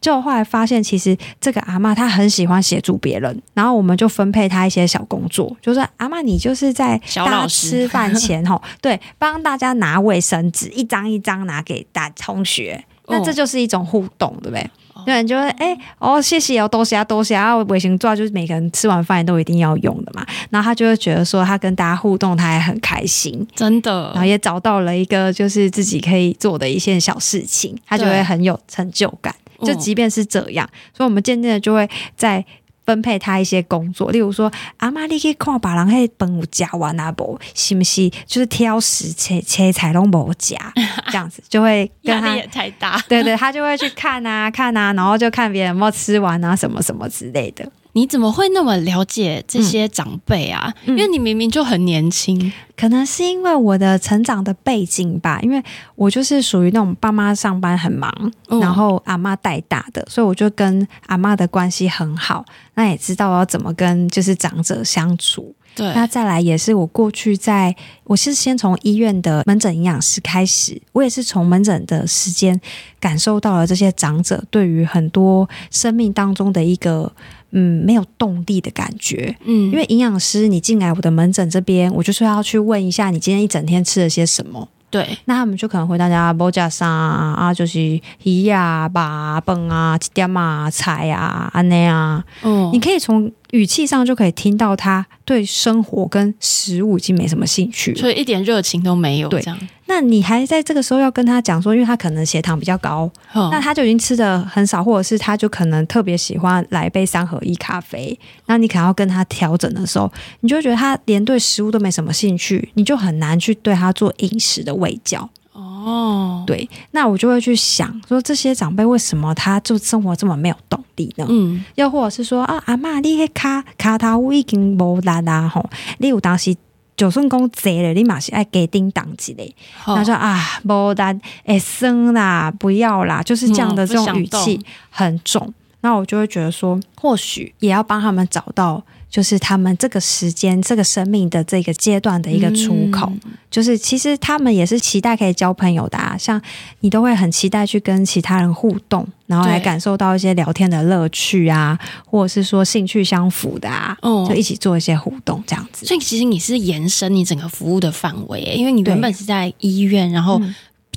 就后来发现，其实这个阿妈她很喜欢协助别人，然后我们就分配她一些小工作，就是阿妈你就是在大家吃饭前吼，对，帮大家拿卫生纸，一张一张拿给大同学。那这就是一种互动，对不对？有人就会哎哦，谢谢哦，多谢啊，多谢啊。微信做就是每个人吃完饭都一定要用的嘛。然后他就会觉得说，他跟大家互动，他也很开心，真的。然后也找到了一个就是自己可以做的一件小事情，他就会很有成就感。就即便是这样，所以我们渐渐的就会在。分配他一些工作，例如说，阿妈你去看把人迄饭有夹完啊不？是不是就是挑食切切菜拢无夹 这样子，就会跟他也太大。对对，他就会去看啊看啊，然后就看别人有没有吃完啊什么什么之类的。你怎么会那么了解这些长辈啊？嗯、因为你明明就很年轻，可能是因为我的成长的背景吧。因为我就是属于那种爸妈上班很忙，嗯、然后阿妈带大的，所以我就跟阿妈的关系很好。那也知道要怎么跟就是长者相处。对，那再来也是我过去在，我是先从医院的门诊营养师开始，我也是从门诊的时间感受到了这些长者对于很多生命当中的一个。嗯，没有动力的感觉。嗯，因为营养师，你进来我的门诊这边，我就是要去问一下你今天一整天吃了些什么。对，那他们就可能回大家，包加沙啊，就是鱼呀、吧、饭啊、吃点啊、菜啊、安内啊。哦，你可以从语气上就可以听到他对生活跟食物已经没什么兴趣，所以一点热情都没有。对，这样。那你还在这个时候要跟他讲说，因为他可能血糖比较高，哦、那他就已经吃的很少，或者是他就可能特别喜欢来一杯三合一咖啡。那你可能要跟他调整的时候，你就会觉得他连对食物都没什么兴趣，你就很难去对他做饮食的卫教。哦，对，那我就会去想说，这些长辈为什么他就生活这么没有动力呢？嗯，又或者是说啊，阿妈，你卡卡头已经无力啦吼，你有当时。就算讲贼了，你嘛是爱给叮当之类。他说啊，无单哎生啦，不要啦，就是这样的这种语气很重。那我就会觉得说，或许也要帮他们找到。就是他们这个时间、这个生命的这个阶段的一个出口，嗯、就是其实他们也是期待可以交朋友的啊，像你都会很期待去跟其他人互动，然后来感受到一些聊天的乐趣啊，或者是说兴趣相符的啊，哦、就一起做一些互动这样子。所以其实你是延伸你整个服务的范围，因为你原本是在医院，然后。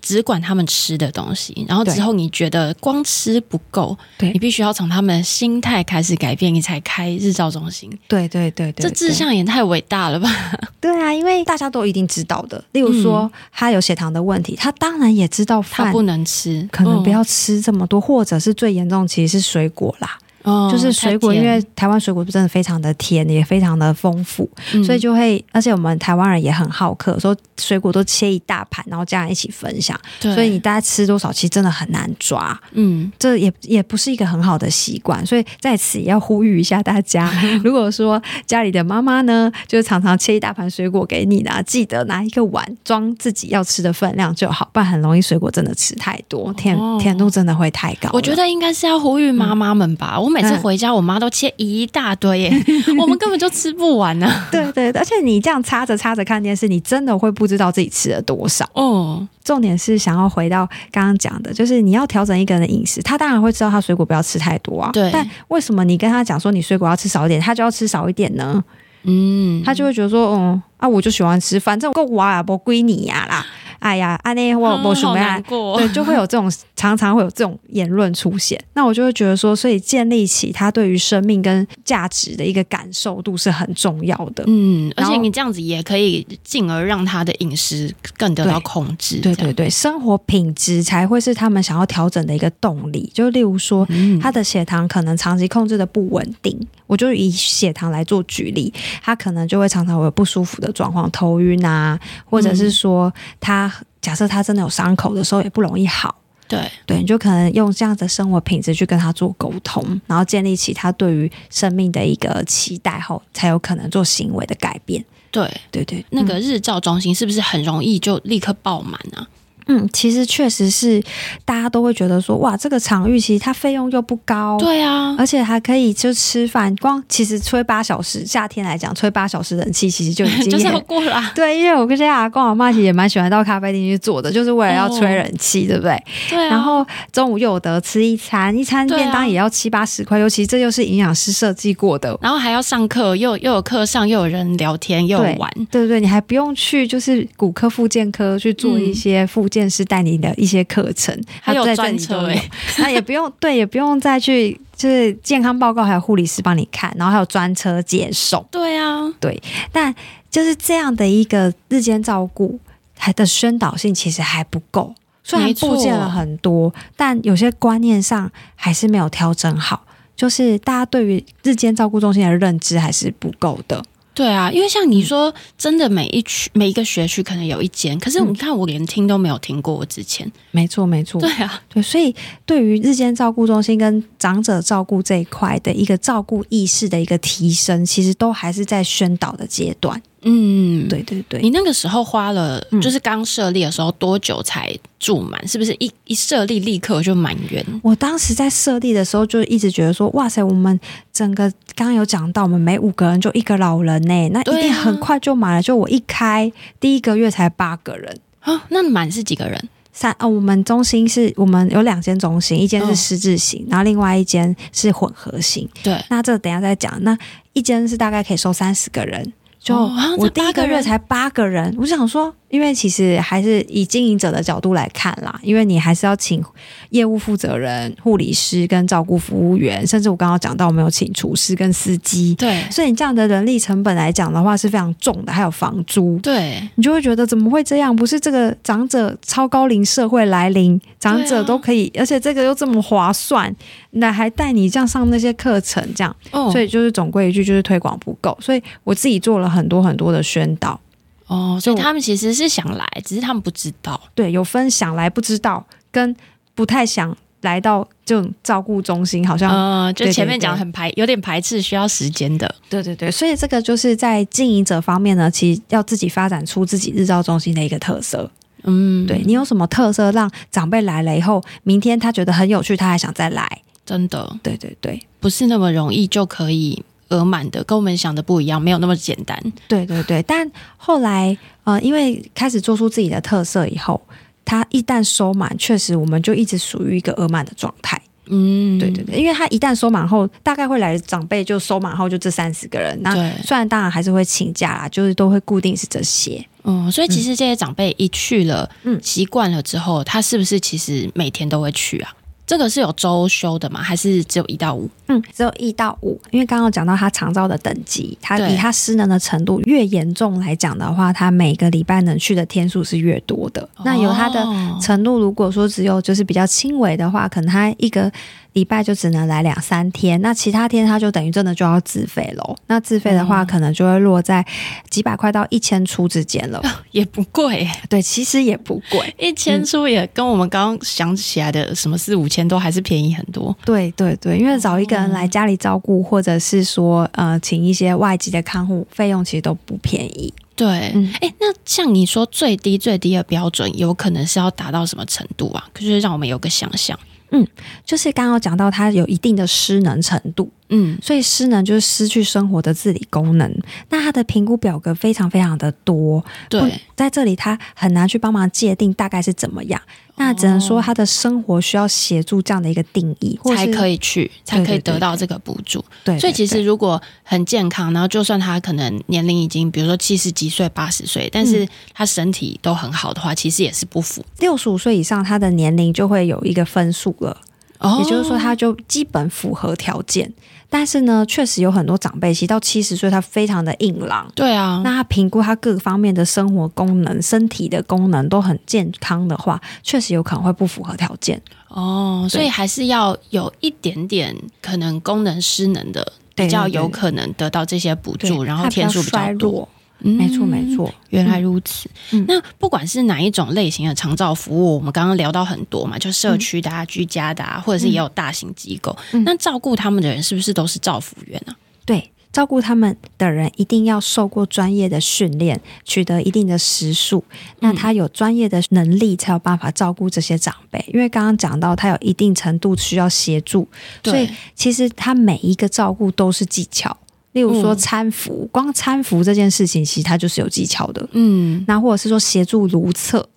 嗯只管他们吃的东西，然后之后你觉得光吃不够，对你必须要从他们的心态开始改变，你才开日照中心。对对对对，这志向也太伟大了吧？对啊，因为大家都一定知道的，例如说、嗯、他有血糖的问题，他当然也知道饭不能吃，可能不要吃这么多，嗯、或者是最严重其实是水果啦。哦，就是水果，因为台湾水果真的非常的甜，也非常的丰富，嗯、所以就会，而且我们台湾人也很好客，说水果都切一大盘，然后家人一起分享，对。所以你大家吃多少，其实真的很难抓，嗯，这也也不是一个很好的习惯，所以在此也要呼吁一下大家，如果说家里的妈妈呢，就常常切一大盘水果给你呢，记得拿一个碗装自己要吃的分量就好，不然很容易水果真的吃太多，甜、哦、甜度真的会太高。我觉得应该是要呼吁妈妈们吧，嗯、我。每次回家，我妈都切一大堆耶，我们根本就吃不完呢、啊。对对，而且你这样插着插着看电视，你真的会不知道自己吃了多少。哦，重点是想要回到刚刚讲的，就是你要调整一个人的饮食，他当然会知道他水果不要吃太多啊。对，但为什么你跟他讲说你水果要吃少一点，他就要吃少一点呢？嗯，他就会觉得说，嗯啊，我就喜欢吃，反正够我啊不归你呀啦。哎呀，阿内我我什么呀？对，就会有这种常常会有这种言论出现。那我就会觉得说，所以建立起他对于生命跟价值的一个感受度是很重要的。嗯，而且你这样子也可以进而让他的饮食更得到控制。对对对，生活品质才会是他们想要调整的一个动力。就例如说，他的血糖可能长期控制的不稳定，我就以血糖来做举例，他可能就会常常会有不舒服的状况，头晕啊，或者是说他。假设他真的有伤口的时候，也不容易好。对对，你就可能用这样的生活品质去跟他做沟通，然后建立起他对于生命的一个期待后，才有可能做行为的改变。对对对，那个日照中心是不是很容易就立刻爆满啊？嗯，其实确实是，大家都会觉得说，哇，这个场域其实它费用又不高，对啊，而且还可以就吃饭，光其实吹八小时，夏天来讲吹八小时冷气其实就已经 就是要过了。对，因为我跟这些阿公阿妈其实也蛮喜欢到咖啡厅去坐的，就是为了要吹冷气，哦、对不对？对、啊。然后中午又有得吃一餐，一餐便当也要七八十块，尤其这又是营养师设计过的，然后还要上课，又又有课上，又有人聊天，又有玩，对对对，你还不用去就是骨科、复健科去做一些复健师带你的一些课程，还有专车哎，那也不用对，也不用再去就是健康报告，还有护理师帮你看，然后还有专车接送。对啊，对，但就是这样的一个日间照顾，还的宣导性其实还不够。虽然布建了很多，但有些观念上还是没有调整好，就是大家对于日间照顾中心的认知还是不够的。对啊，因为像你说，真的每一区每一个学区可能有一间，可是你看我连听都没有听过。我之前，没错没错，对啊，对，所以对于日间照顾中心跟长者照顾这一块的一个照顾意识的一个提升，其实都还是在宣导的阶段。嗯，对对对，你那个时候花了，就是刚设立的时候多久才住满？嗯、是不是一一设立立刻就满员？我当时在设立的时候就一直觉得说，哇塞，我们整个刚刚有讲到，我们每五个人就一个老人呢，那一定很快就满了。就我一开第一个月才八个人啊，那满是几个人？三哦，我们中心是我们有两间中心，一间是失智型，哦、然后另外一间是混合型。对，那这等一下再讲。那一间是大概可以收三十个人。就我第一个月才八个人，我就想说因为其实还是以经营者的角度来看啦，因为你还是要请业务负责人、护理师跟照顾服务员，甚至我刚刚讲到我们有请厨师跟司机，对，所以你这样的人力成本来讲的话是非常重的，还有房租，对，你就会觉得怎么会这样？不是这个长者超高龄社会来临，长者都可以，啊、而且这个又这么划算，那还带你这样上那些课程，这样，哦、所以就是总归一句，就是推广不够，所以我自己做了很多很多的宣导。哦，所以他们其实是想来，只是他们不知道。对，有分想来不知道，跟不太想来到这种照顾中心，好像嗯，就前面讲很排，有点排斥，需要时间的。对对对，所以这个就是在经营者方面呢，其实要自己发展出自己日照中心的一个特色。嗯，对，你有什么特色，让长辈来了以后，明天他觉得很有趣，他还想再来。真的，对对对，不是那么容易就可以。额满的跟我们想的不一样，没有那么简单。对对对，但后来呃，因为开始做出自己的特色以后，它一旦收满，确实我们就一直属于一个额满的状态。嗯，对对对，因为他一旦收满后，大概会来长辈就收满后就这三十个人。那虽然当然还是会请假啦，就是都会固定是这些。嗯，所以其实这些长辈一去了，嗯，习惯了之后，他是不是其实每天都会去啊？这个是有周休的吗？还是只有一到五？嗯，只有一到五。因为刚刚讲到他长照的等级，他以他失能的程度越严重来讲的话，他每个礼拜能去的天数是越多的。哦、那有他的程度，如果说只有就是比较轻微的话，可能他一个。礼拜就只能来两三天，那其他天他就等于真的就要自费喽。那自费的话，可能就会落在几百块到一千出之间了，也不贵。对，其实也不贵，一千出也跟我们刚刚想起来的什么四五千都还是便宜很多。对对对，因为找一个人来家里照顾，或者是说呃请一些外籍的看护，费用其实都不便宜。对，哎、嗯欸，那像你说最低最低的标准，有可能是要达到什么程度啊？可是让我们有个想象。嗯，就是刚刚讲到它有一定的失能程度，嗯，所以失能就是失去生活的自理功能。那他的评估表格非常非常的多，对，在这里他很难去帮忙界定大概是怎么样。那只能说他的生活需要协助这样的一个定义，或才可以去，才可以得到这个补助。对，对，对，对，所以其实如果很健康，然后就算他可能年龄已经，比如说七十几岁、八十岁，但是他身体都很好的话，其实也是不符。六十五岁以上，他的年龄就会有一个分数了。哦，也就是说，他就基本符合条件，但是呢，确实有很多长辈，其实到七十岁，他非常的硬朗。对啊，那他评估他各方面的生活功能、身体的功能都很健康的话，确实有可能会不符合条件。哦，所以还是要有一点点可能功能失能的，比较有可能得到这些补助，然后天数比较多。没错，没错，原来如此。嗯、那不管是哪一种类型的长照服务，我们刚刚聊到很多嘛，就社区的、啊、嗯、居家的、啊，或者是也有大型机构。嗯、那照顾他们的人是不是都是照服员呢、啊？对，照顾他们的人一定要受过专业的训练，取得一定的时数。那他有专业的能力，才有办法照顾这些长辈。因为刚刚讲到，他有一定程度需要协助，所以其实他每一个照顾都是技巧。例如说搀扶，嗯、光搀扶这件事情，其实它就是有技巧的。嗯，那或者是说协助如厕，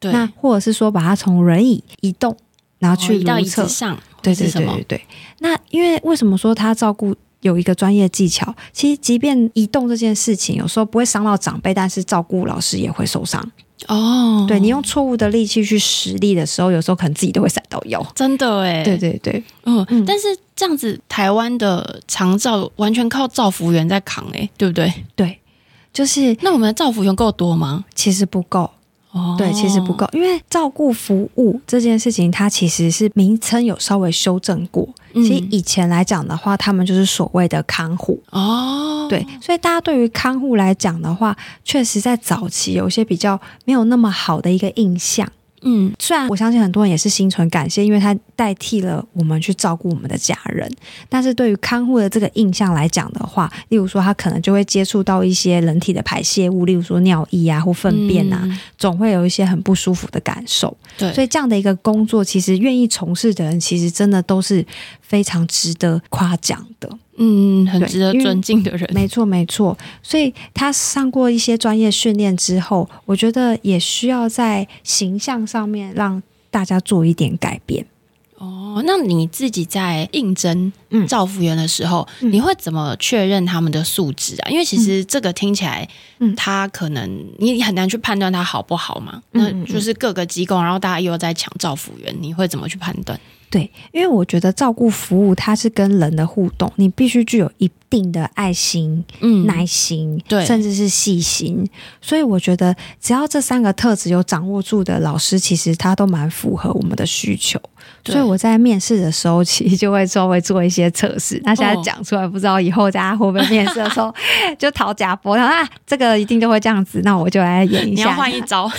对，那或者是说把它从轮椅移动，然后去如厕、哦、上，对对对对对。那因为为什么说他照顾有一个专业技巧？其实即便移动这件事情，有时候不会伤到长辈，但是照顾老师也会受伤。哦，对，你用错误的力气去使力的时候，有时候可能自己都会闪到腰。真的哎，对对对，嗯，嗯，但是这样子，台湾的长照完全靠照服员在扛哎，对不对？对，就是那我们的照服员够多吗？其实不够。哦，对，其实不够，因为照顾服务这件事情，它其实是名称有稍微修正过。嗯、其实以前来讲的话，他们就是所谓的看护哦。对，所以大家对于看护来讲的话，确实在早期有一些比较没有那么好的一个印象。嗯，虽然我相信很多人也是心存感谢，因为他代替了我们去照顾我们的家人。但是对于看护的这个印象来讲的话，例如说他可能就会接触到一些人体的排泄物，例如说尿液啊或粪便啊，嗯、总会有一些很不舒服的感受。对，所以这样的一个工作，其实愿意从事的人，其实真的都是非常值得夸奖的。嗯，很值得尊敬的人，没错没错。所以他上过一些专业训练之后，我觉得也需要在形象上面让大家做一点改变。哦，那你自己在应征照服员的时候，嗯、你会怎么确认他们的素质啊？因为其实这个听起来，嗯，他可能你很难去判断他好不好嘛。嗯、那就是各个机构，然后大家又在抢照服员，你会怎么去判断？对，因为我觉得照顾服务它是跟人的互动，你必须具有一定的爱心、嗯、耐心，对，甚至是细心。所以我觉得，只要这三个特质有掌握住的老师，其实他都蛮符合我们的需求。所以我在面试的时候，其实就会稍微做一些测试。那现在讲出来，不知道以后大家会不会面试的时候 就讨假波？然后啊，这个一定都会这样子，那我就来演一下。你要换一招？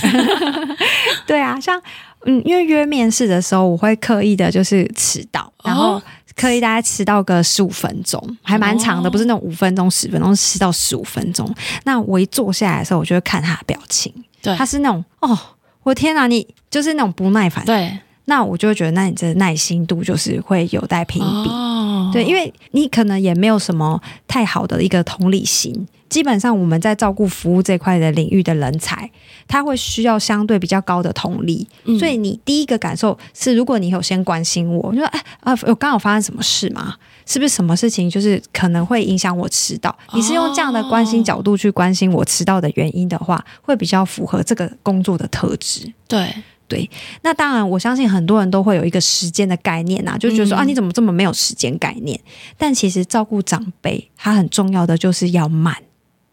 对啊，像。嗯，因为约面试的时候，我会刻意的就是迟到，然后刻意大概迟到个十五分钟，还蛮长的，不是那种五分钟、十分钟，迟到十五分钟。那我一坐下来的时候，我就会看他的表情，对，他是那种哦，我天哪，你就是那种不耐烦，对，那我就会觉得，那你这耐心度就是会有待评比，哦、对，因为你可能也没有什么太好的一个同理心。基本上我们在照顾服务这块的领域的人才，他会需要相对比较高的同理，嗯、所以你第一个感受是，如果你有先关心我，我就说哎啊，有刚好发生什么事吗？是不是什么事情就是可能会影响我迟到？你是用这样的关心角度去关心我迟到的原因的话，会比较符合这个工作的特质。对对，那当然我相信很多人都会有一个时间的概念呐、啊，就觉得说、嗯、啊，你怎么这么没有时间概念？但其实照顾长辈，他很重要的就是要慢。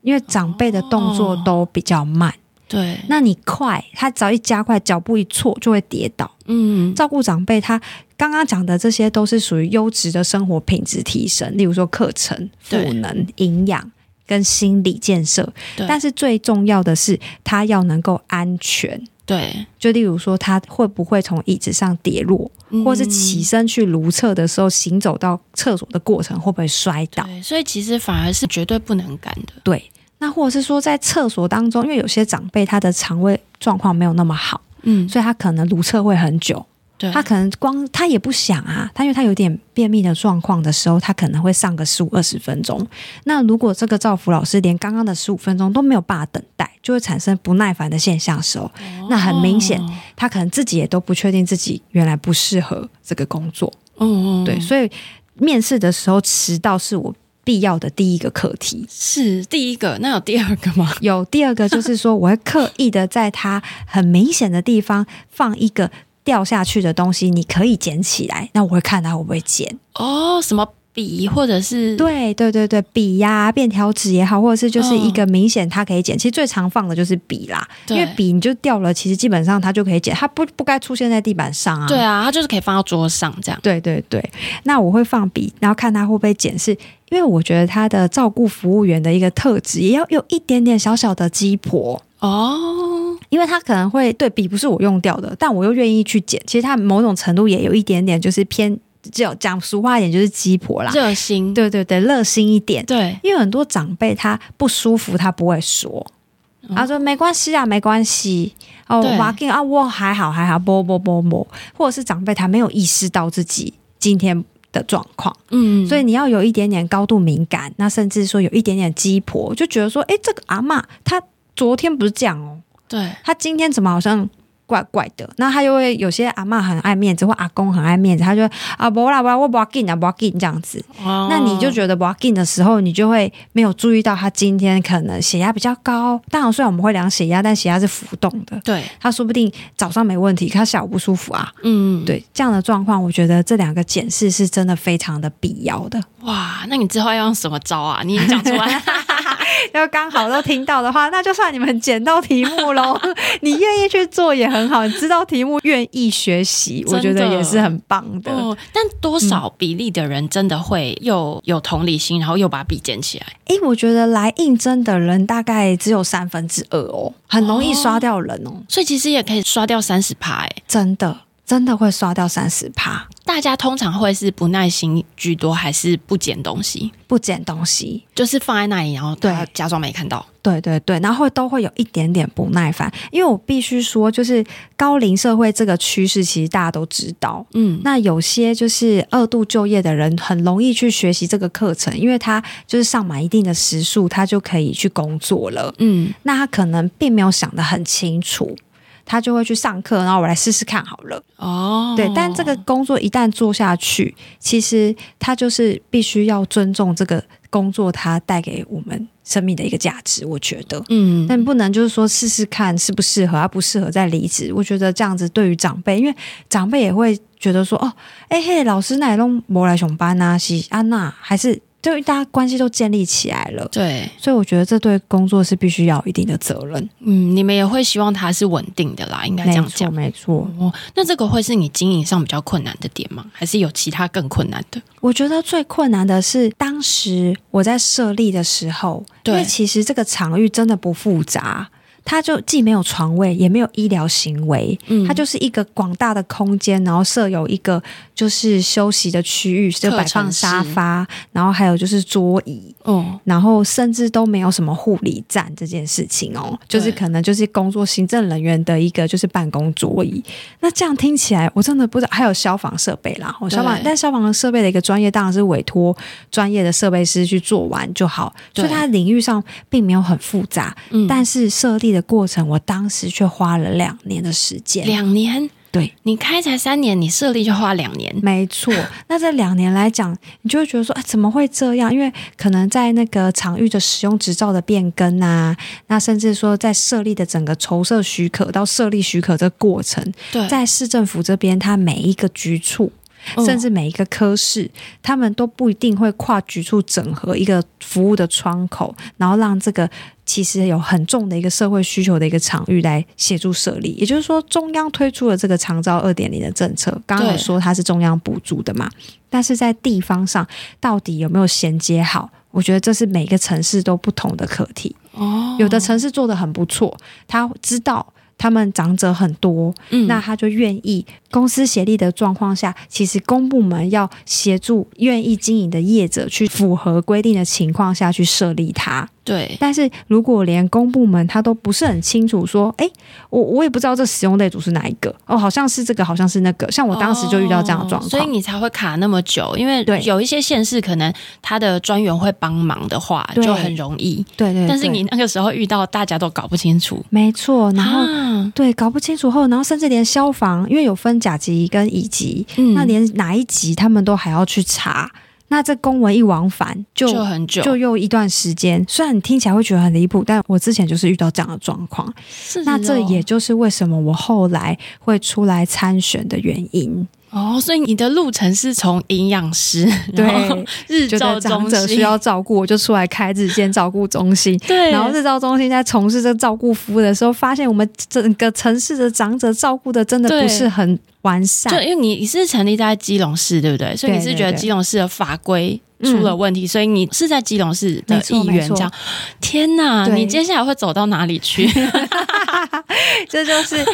因为长辈的动作都比较慢，哦、对，那你快，他只要一加快脚步一错就会跌倒。嗯，照顾长辈，他刚刚讲的这些都是属于优质的生活品质提升，例如说课程、赋能、营养跟心理建设。对但是最重要的是，他要能够安全。对，就例如说，他会不会从椅子上跌落，嗯、或是起身去如厕的时候，行走到厕所的过程会不会摔倒？所以其实反而是绝对不能干的。对。那或者是说，在厕所当中，因为有些长辈他的肠胃状况没有那么好，嗯，所以他可能如厕会很久，对，他可能光他也不想啊，他因为他有点便秘的状况的时候，他可能会上个十五二十分钟。那如果这个照服老师连刚刚的十五分钟都没有办法等待，就会产生不耐烦的现象的时候，哦、那很明显他可能自己也都不确定自己原来不适合这个工作，嗯嗯，对，所以面试的时候迟到是我。必要的第一个课题是第一个，那有第二个吗？有第二个，就是说我会刻意的在他很明显的地方放一个掉下去的东西，你可以捡起来，那我会看它会不会捡。哦，什么？笔或者是对对对对笔呀、啊，便条纸也好，或者是就是一个明显它可以捡。其实最常放的就是笔啦，因为笔你就掉了，其实基本上它就可以捡，它不不该出现在地板上啊。对啊，它就是可以放到桌上这样。对对对，那我会放笔，然后看它会不会捡，是因为我觉得他的照顾服务员的一个特质，也要有一点点小小的鸡婆哦，因为他可能会对笔不是我用掉的，但我又愿意去捡。其实他某种程度也有一点点就是偏。就讲俗话一点，就是鸡婆啦，热心，对对对，热心一点，对，因为很多长辈他不舒服，他不会说，他、嗯、说没关系啊，没关系，哦，我给啊，我还好还好，不不不不，或者是长辈他没有意识到自己今天的状况，嗯，所以你要有一点点高度敏感，那甚至说有一点点鸡婆，就觉得说，哎，这个阿嬷她昨天不是这样哦，对，他今天怎么好像？怪怪的，那他就会有些阿妈很爱面子，或阿公很爱面子，他就啊不啦不啦，我不要紧啊不要紧这样子，哦、那你就觉得不要紧的时候，你就会没有注意到他今天可能血压比较高。当然，虽然我们会量血压，但血压是浮动的，对，他说不定早上没问题，可他下午不舒服啊。嗯，对，这样的状况，我觉得这两个检视是真的非常的必要的。哇，那你之后要用什么招啊？你讲出来。要刚好都听到的话，那就算你们捡到题目喽。你愿意去做也很好，你知道题目，愿意学习，我觉得也是很棒的。哦，但多少比例的人真的会又有同理心，然后又把笔捡起来？诶，我觉得来应征的人大概只有三分之二哦，很容易刷掉人哦。哦，所以其实也可以刷掉三十趴，哎，真的。真的会刷掉三十趴。大家通常会是不耐心居多，还是不捡东西？不捡东西，就是放在那里，然后对，假装没看到。对对对，然后都会有一点点不耐烦。因为我必须说，就是高龄社会这个趋势，其实大家都知道。嗯，那有些就是二度就业的人，很容易去学习这个课程，因为他就是上满一定的时数，他就可以去工作了。嗯，那他可能并没有想得很清楚。他就会去上课，然后我来试试看好了。哦，对，但这个工作一旦做下去，其实他就是必须要尊重这个工作，它带给我们生命的一个价值。我觉得，嗯，但不能就是说试试看适不适合，而不适合再离职。我觉得这样子对于长辈，因为长辈也会觉得说，哦，哎嘿，老师那都没来上班啊，是安娜还是？就大家关系都建立起来了，对，所以我觉得这对工作是必须要有一定的责任。嗯，你们也会希望它是稳定的啦，应该这样讲，没错。哦，那这个会是你经营上比较困难的点吗？还是有其他更困难的？我觉得最困难的是当时我在设立的时候，对，因为其实这个场域真的不复杂。它就既没有床位，也没有医疗行为，嗯，它就是一个广大的空间，然后设有一个就是休息的区域，就摆放沙发，然后还有就是桌椅，哦，然后甚至都没有什么护理站这件事情哦，就是可能就是工作行政人员的一个就是办公桌椅。那这样听起来，我真的不知道还有消防设备啦，消防，但消防的设备的一个专业当然是委托专业的设备师去做完就好，所以它领域上并没有很复杂，嗯，但是设立的过程，我当时却花了两年的时间。两年？对，你开才三年，你设立就花两年。没错。那这两年来讲，你就会觉得说，哎，怎么会这样？因为可能在那个场域的使用执照的变更啊，那甚至说在设立的整个筹设许可到设立许可这过程，对，在市政府这边，它每一个局处。甚至每一个科室，哦，他们都不一定会跨局处整合一个服务的窗口，然后让这个其实有很重的一个社会需求的一个场域来协助设立。也就是说，中央推出了这个长招二点零的政策，刚刚有说它是中央补助的嘛，但是在地方上到底有没有衔接好？我觉得这是每个城市都不同的课题。哦，有的城市做得很不错，他知道。他们长者很多，嗯，那他就愿意公私协力的状况下，其实公部门要协助愿意经营的业者去符合规定的情况下去设立它。对，但是如果连公部门他都不是很清楚，说，哎，我我也不知道这使用类组是哪一个哦，好像是这个，好像是那个，像我当时就遇到这样的状况，哦，所以你才会卡那么久，因为有一些县市可能他的专员会帮忙的话，就很容易，对对，对。但是你那个时候遇到大家都搞不清楚，没错，然后、啊、对搞不清楚后，然后甚至连消防，因为有分甲级跟乙级，嗯，那连哪一级他们都还要去查。那这公文一往返就，就很久，就又一段时间。虽然你听起来会觉得很离谱，但我之前就是遇到这样的状况。是哦。那这也就是为什么我后来会出来参选的原因。哦，所以你的路程是从营养师，对，日照中心长者需要照顾，我就出来开日间照顾中心。对，然后日照中心在从事这个照顾服务的时候，发现我们整个城市的长者照顾的真的不是很完善。就因为你是成立在基隆市，对不对？所以你是觉得基隆市的法规出了问题，所以你是在基隆市的议员这样。天哪，你接下来会走到哪里去？这就是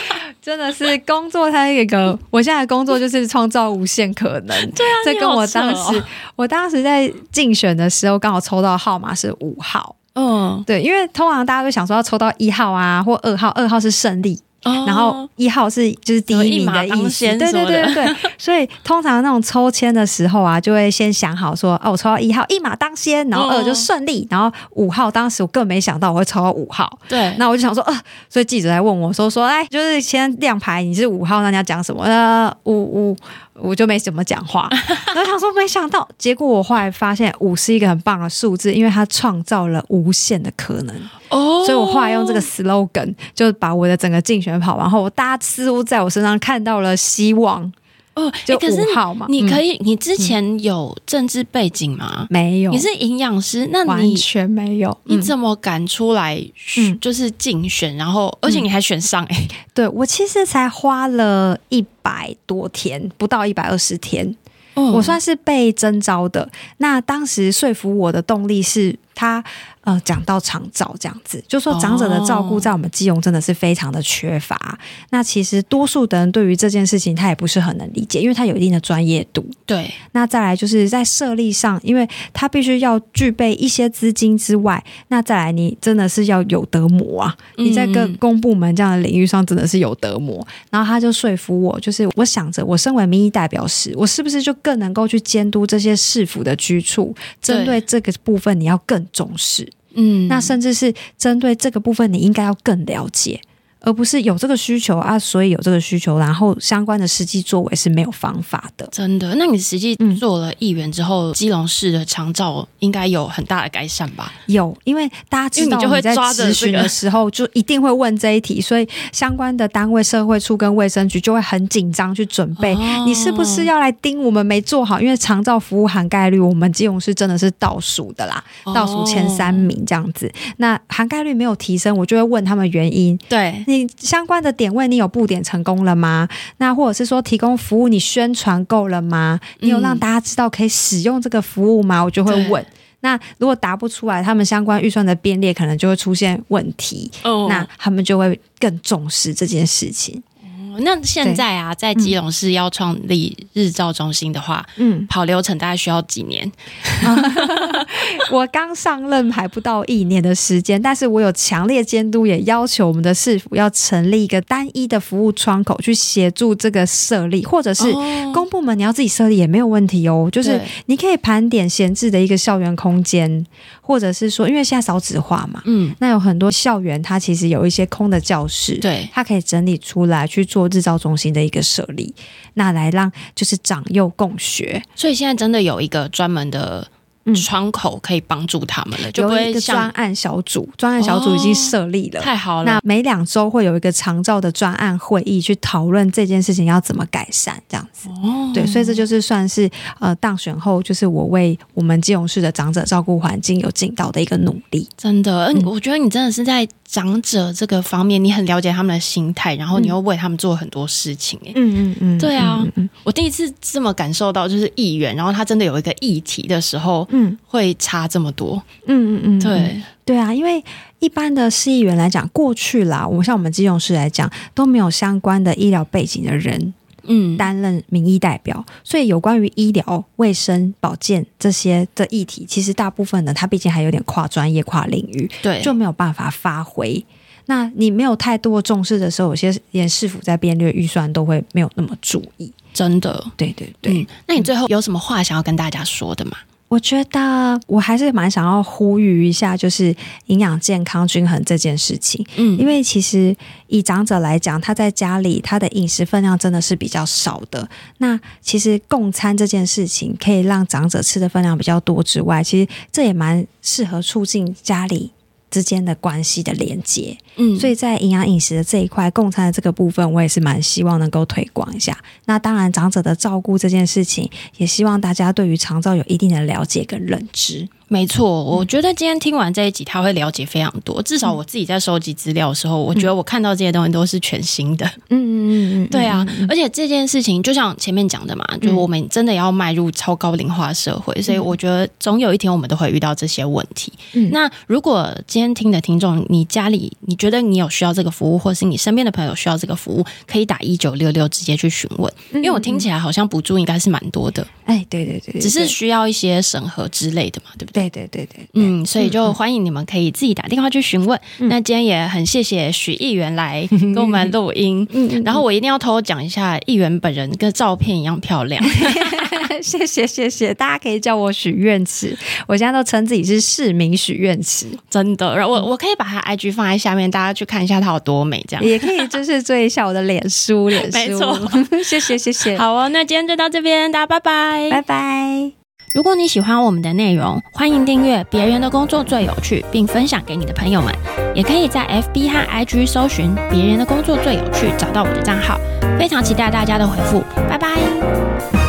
真的是工作，它一个我现在的工作就是创造无限可能。对啊，这跟我当时、哦、我当时在竞选的时候，刚好抽到号码是五号。嗯，对，因为通常大家都想说要抽到一号啊，或二号，二号是胜利。哦、然后一号是就是第一名的意思，对对对对，所以通常那种抽签的时候啊，就会先想好说，哦，我抽到一号，一马当先，然后二就顺利，然后五号当时我更没想到我会抽到五号，对，那我就想说，呃，所以记者来问我说说，哎，就是先亮牌，你是五号，那你要讲什么？呃，五五。我就没怎么讲话，然后想说没想到，结果我后来发现五是一个很棒的数字，因为它创造了无限的可能。哦，所以我后来用这个 slogan 就把我的整个竞选跑完后，大家似乎在我身上看到了希望。哦，就五号嘛，你可以，你之前有政治背景吗？嗯、没有，你是营养师，那你完全没有，你怎么敢出来？嗯，就是竞选，然后而且你还选上哎、欸，对我其实才花了一百多天，不到一百二十天，嗯，我算是被征召的。那当时说服我的动力是他。呃，讲到长照这样子，就说长者的照顾在我们基隆真的是非常的缺乏。哦、那其实多数的人对于这件事情他也不是很能理解，因为他有一定的专业度。对。那再来就是在设立上，因为他必须要具备一些资金之外，那再来你真的是要有德模啊！嗯、你在各公部门这样的领域上真的是有德模。然后他就说服我，就是我想着，我身为民意代表时，我是不是就更能够去监督这些市府的居处？针对这个部分，你要更重视。嗯，那甚至是针对这个部分，你应该要更了解，而不是有这个需求啊，所以有这个需求，然后相关的实际作为是没有方法的。真的？那你实际做了议员之后，嗯、基隆市的长照应该有很大的改善吧？有，因为大家知道你会在咨询的时候就一定会问这一题，所以相关的单位社会处跟卫生局就会很紧张去准备，哦、你是不是要来盯我们没做好？因为长照服务涵盖率，我们基隆市真的是倒数的啦，哦、倒数前三名这样子。那涵盖率没有提升，我就会问他们原因。对。你相关的点位，你有布点成功了吗？那或者是说提供服务，你宣传够了吗？你有让大家知道可以使用这个服务吗？我就会问。那如果答不出来，他们相关预算的编列可能就会出现问题。哦，那他们就会更重视这件事情。那现在啊，在基隆市要创立日照中心的话，嗯，跑流程大概需要几年？我刚上任还不到一年的时间，但是我有强烈监督，也要求我们的市府要成立一个单一的服务窗口，去协助这个设立，或者是公部门你要自己设立也没有问题哦。就是你可以盘点闲置的一个校园空间，或者是说，因为现在少子化嘛，嗯，那有很多校园它其实有一些空的教室，对，它可以整理出来去做。日照中心的一个设立，那来让就是长幼共学，所以现在真的有一个专门的。窗口可以帮助他们了，嗯、就不会有一个专案小组，专案小组已经设立了，哦，太好了。那每两周会有一个长照的专案会议，去讨论这件事情要怎么改善，这样子。哦，对，所以这就是算是呃当选后，就是我为我们基隆市的长者照顾环境有尽到的一个努力。真的，嗯，我觉得你真的是在长者这个方面，你很了解他们的心态，然后你又为他们做很多事情。哎，嗯嗯嗯，对啊，嗯嗯，我第一次这么感受到，就是议员，然后他真的有一个议题的时候。嗯，会差这么多。嗯嗯嗯，对对啊，因为一般的市议员来讲，过去啦，我像我们基隆市来讲，都没有相关的医疗背景的人，嗯，担任民意代表，所以有关于医疗、卫生、保健这些的议题，其实大部分呢，他毕竟还有点跨专业、跨领域，对，就没有办法发挥。那你没有太多重视的时候，有些连市府在编列预算都会没有那么注意。真的，对对对。嗯，那你最后有什么话想要跟大家说的吗？我觉得我还是蛮想要呼吁一下，就是营养健康均衡这件事情。嗯，因为其实以长者来讲，他在家里他的饮食分量真的是比较少的。那其实共餐这件事情可以让长者吃的分量比较多之外，其实这也蛮适合促进家里之间的关系的连接。嗯，所以在营养饮食的这一块，共餐的这个部分，我也是蛮希望能够推广一下。那当然，长者的照顾这件事情，也希望大家对于长照有一定的了解跟认知。没错，我觉得今天听完这一集，他会了解非常多。至少我自己在收集资料的时候，我觉得我看到这些东西都是全新的。嗯嗯嗯嗯，对啊。而且这件事情，就像前面讲的嘛，就是我们真的要迈入超高龄化社会，所以我觉得总有一天我们都会遇到这些问题。那如果今天听的听众，你家里你觉得你有需要这个服务，或是你身边的朋友需要这个服务，可以打一九六六直接去询问。因为我听起来好像补助应该是蛮多的。哎，对对对，只是需要一些审核之类的嘛，对不对？对对对对，嗯，所以就欢迎你们可以自己打电话去询问。嗯、那今天也很谢谢许议员来 跟我们录音，嗯、然后我一定要偷偷讲一下，议员本人跟照片一样漂亮。谢谢谢谢，大家可以叫我许愿池，我现在都称自己是市民许愿池，真的。然后我我可以把他 IG 放在下面，大家去看一下他有多美，这样也可以就是追一下我的脸书，脸书。没错，谢谢谢谢。好哦，那今天就到这边，大家拜拜，拜拜。如果你喜欢我们的内容，欢迎订阅《别人的工作最有趣》，并分享给你的朋友们。也可以在 FB 和 IG 搜寻“别人的工作最有趣”，找到我的账号。非常期待大家的回复，拜拜。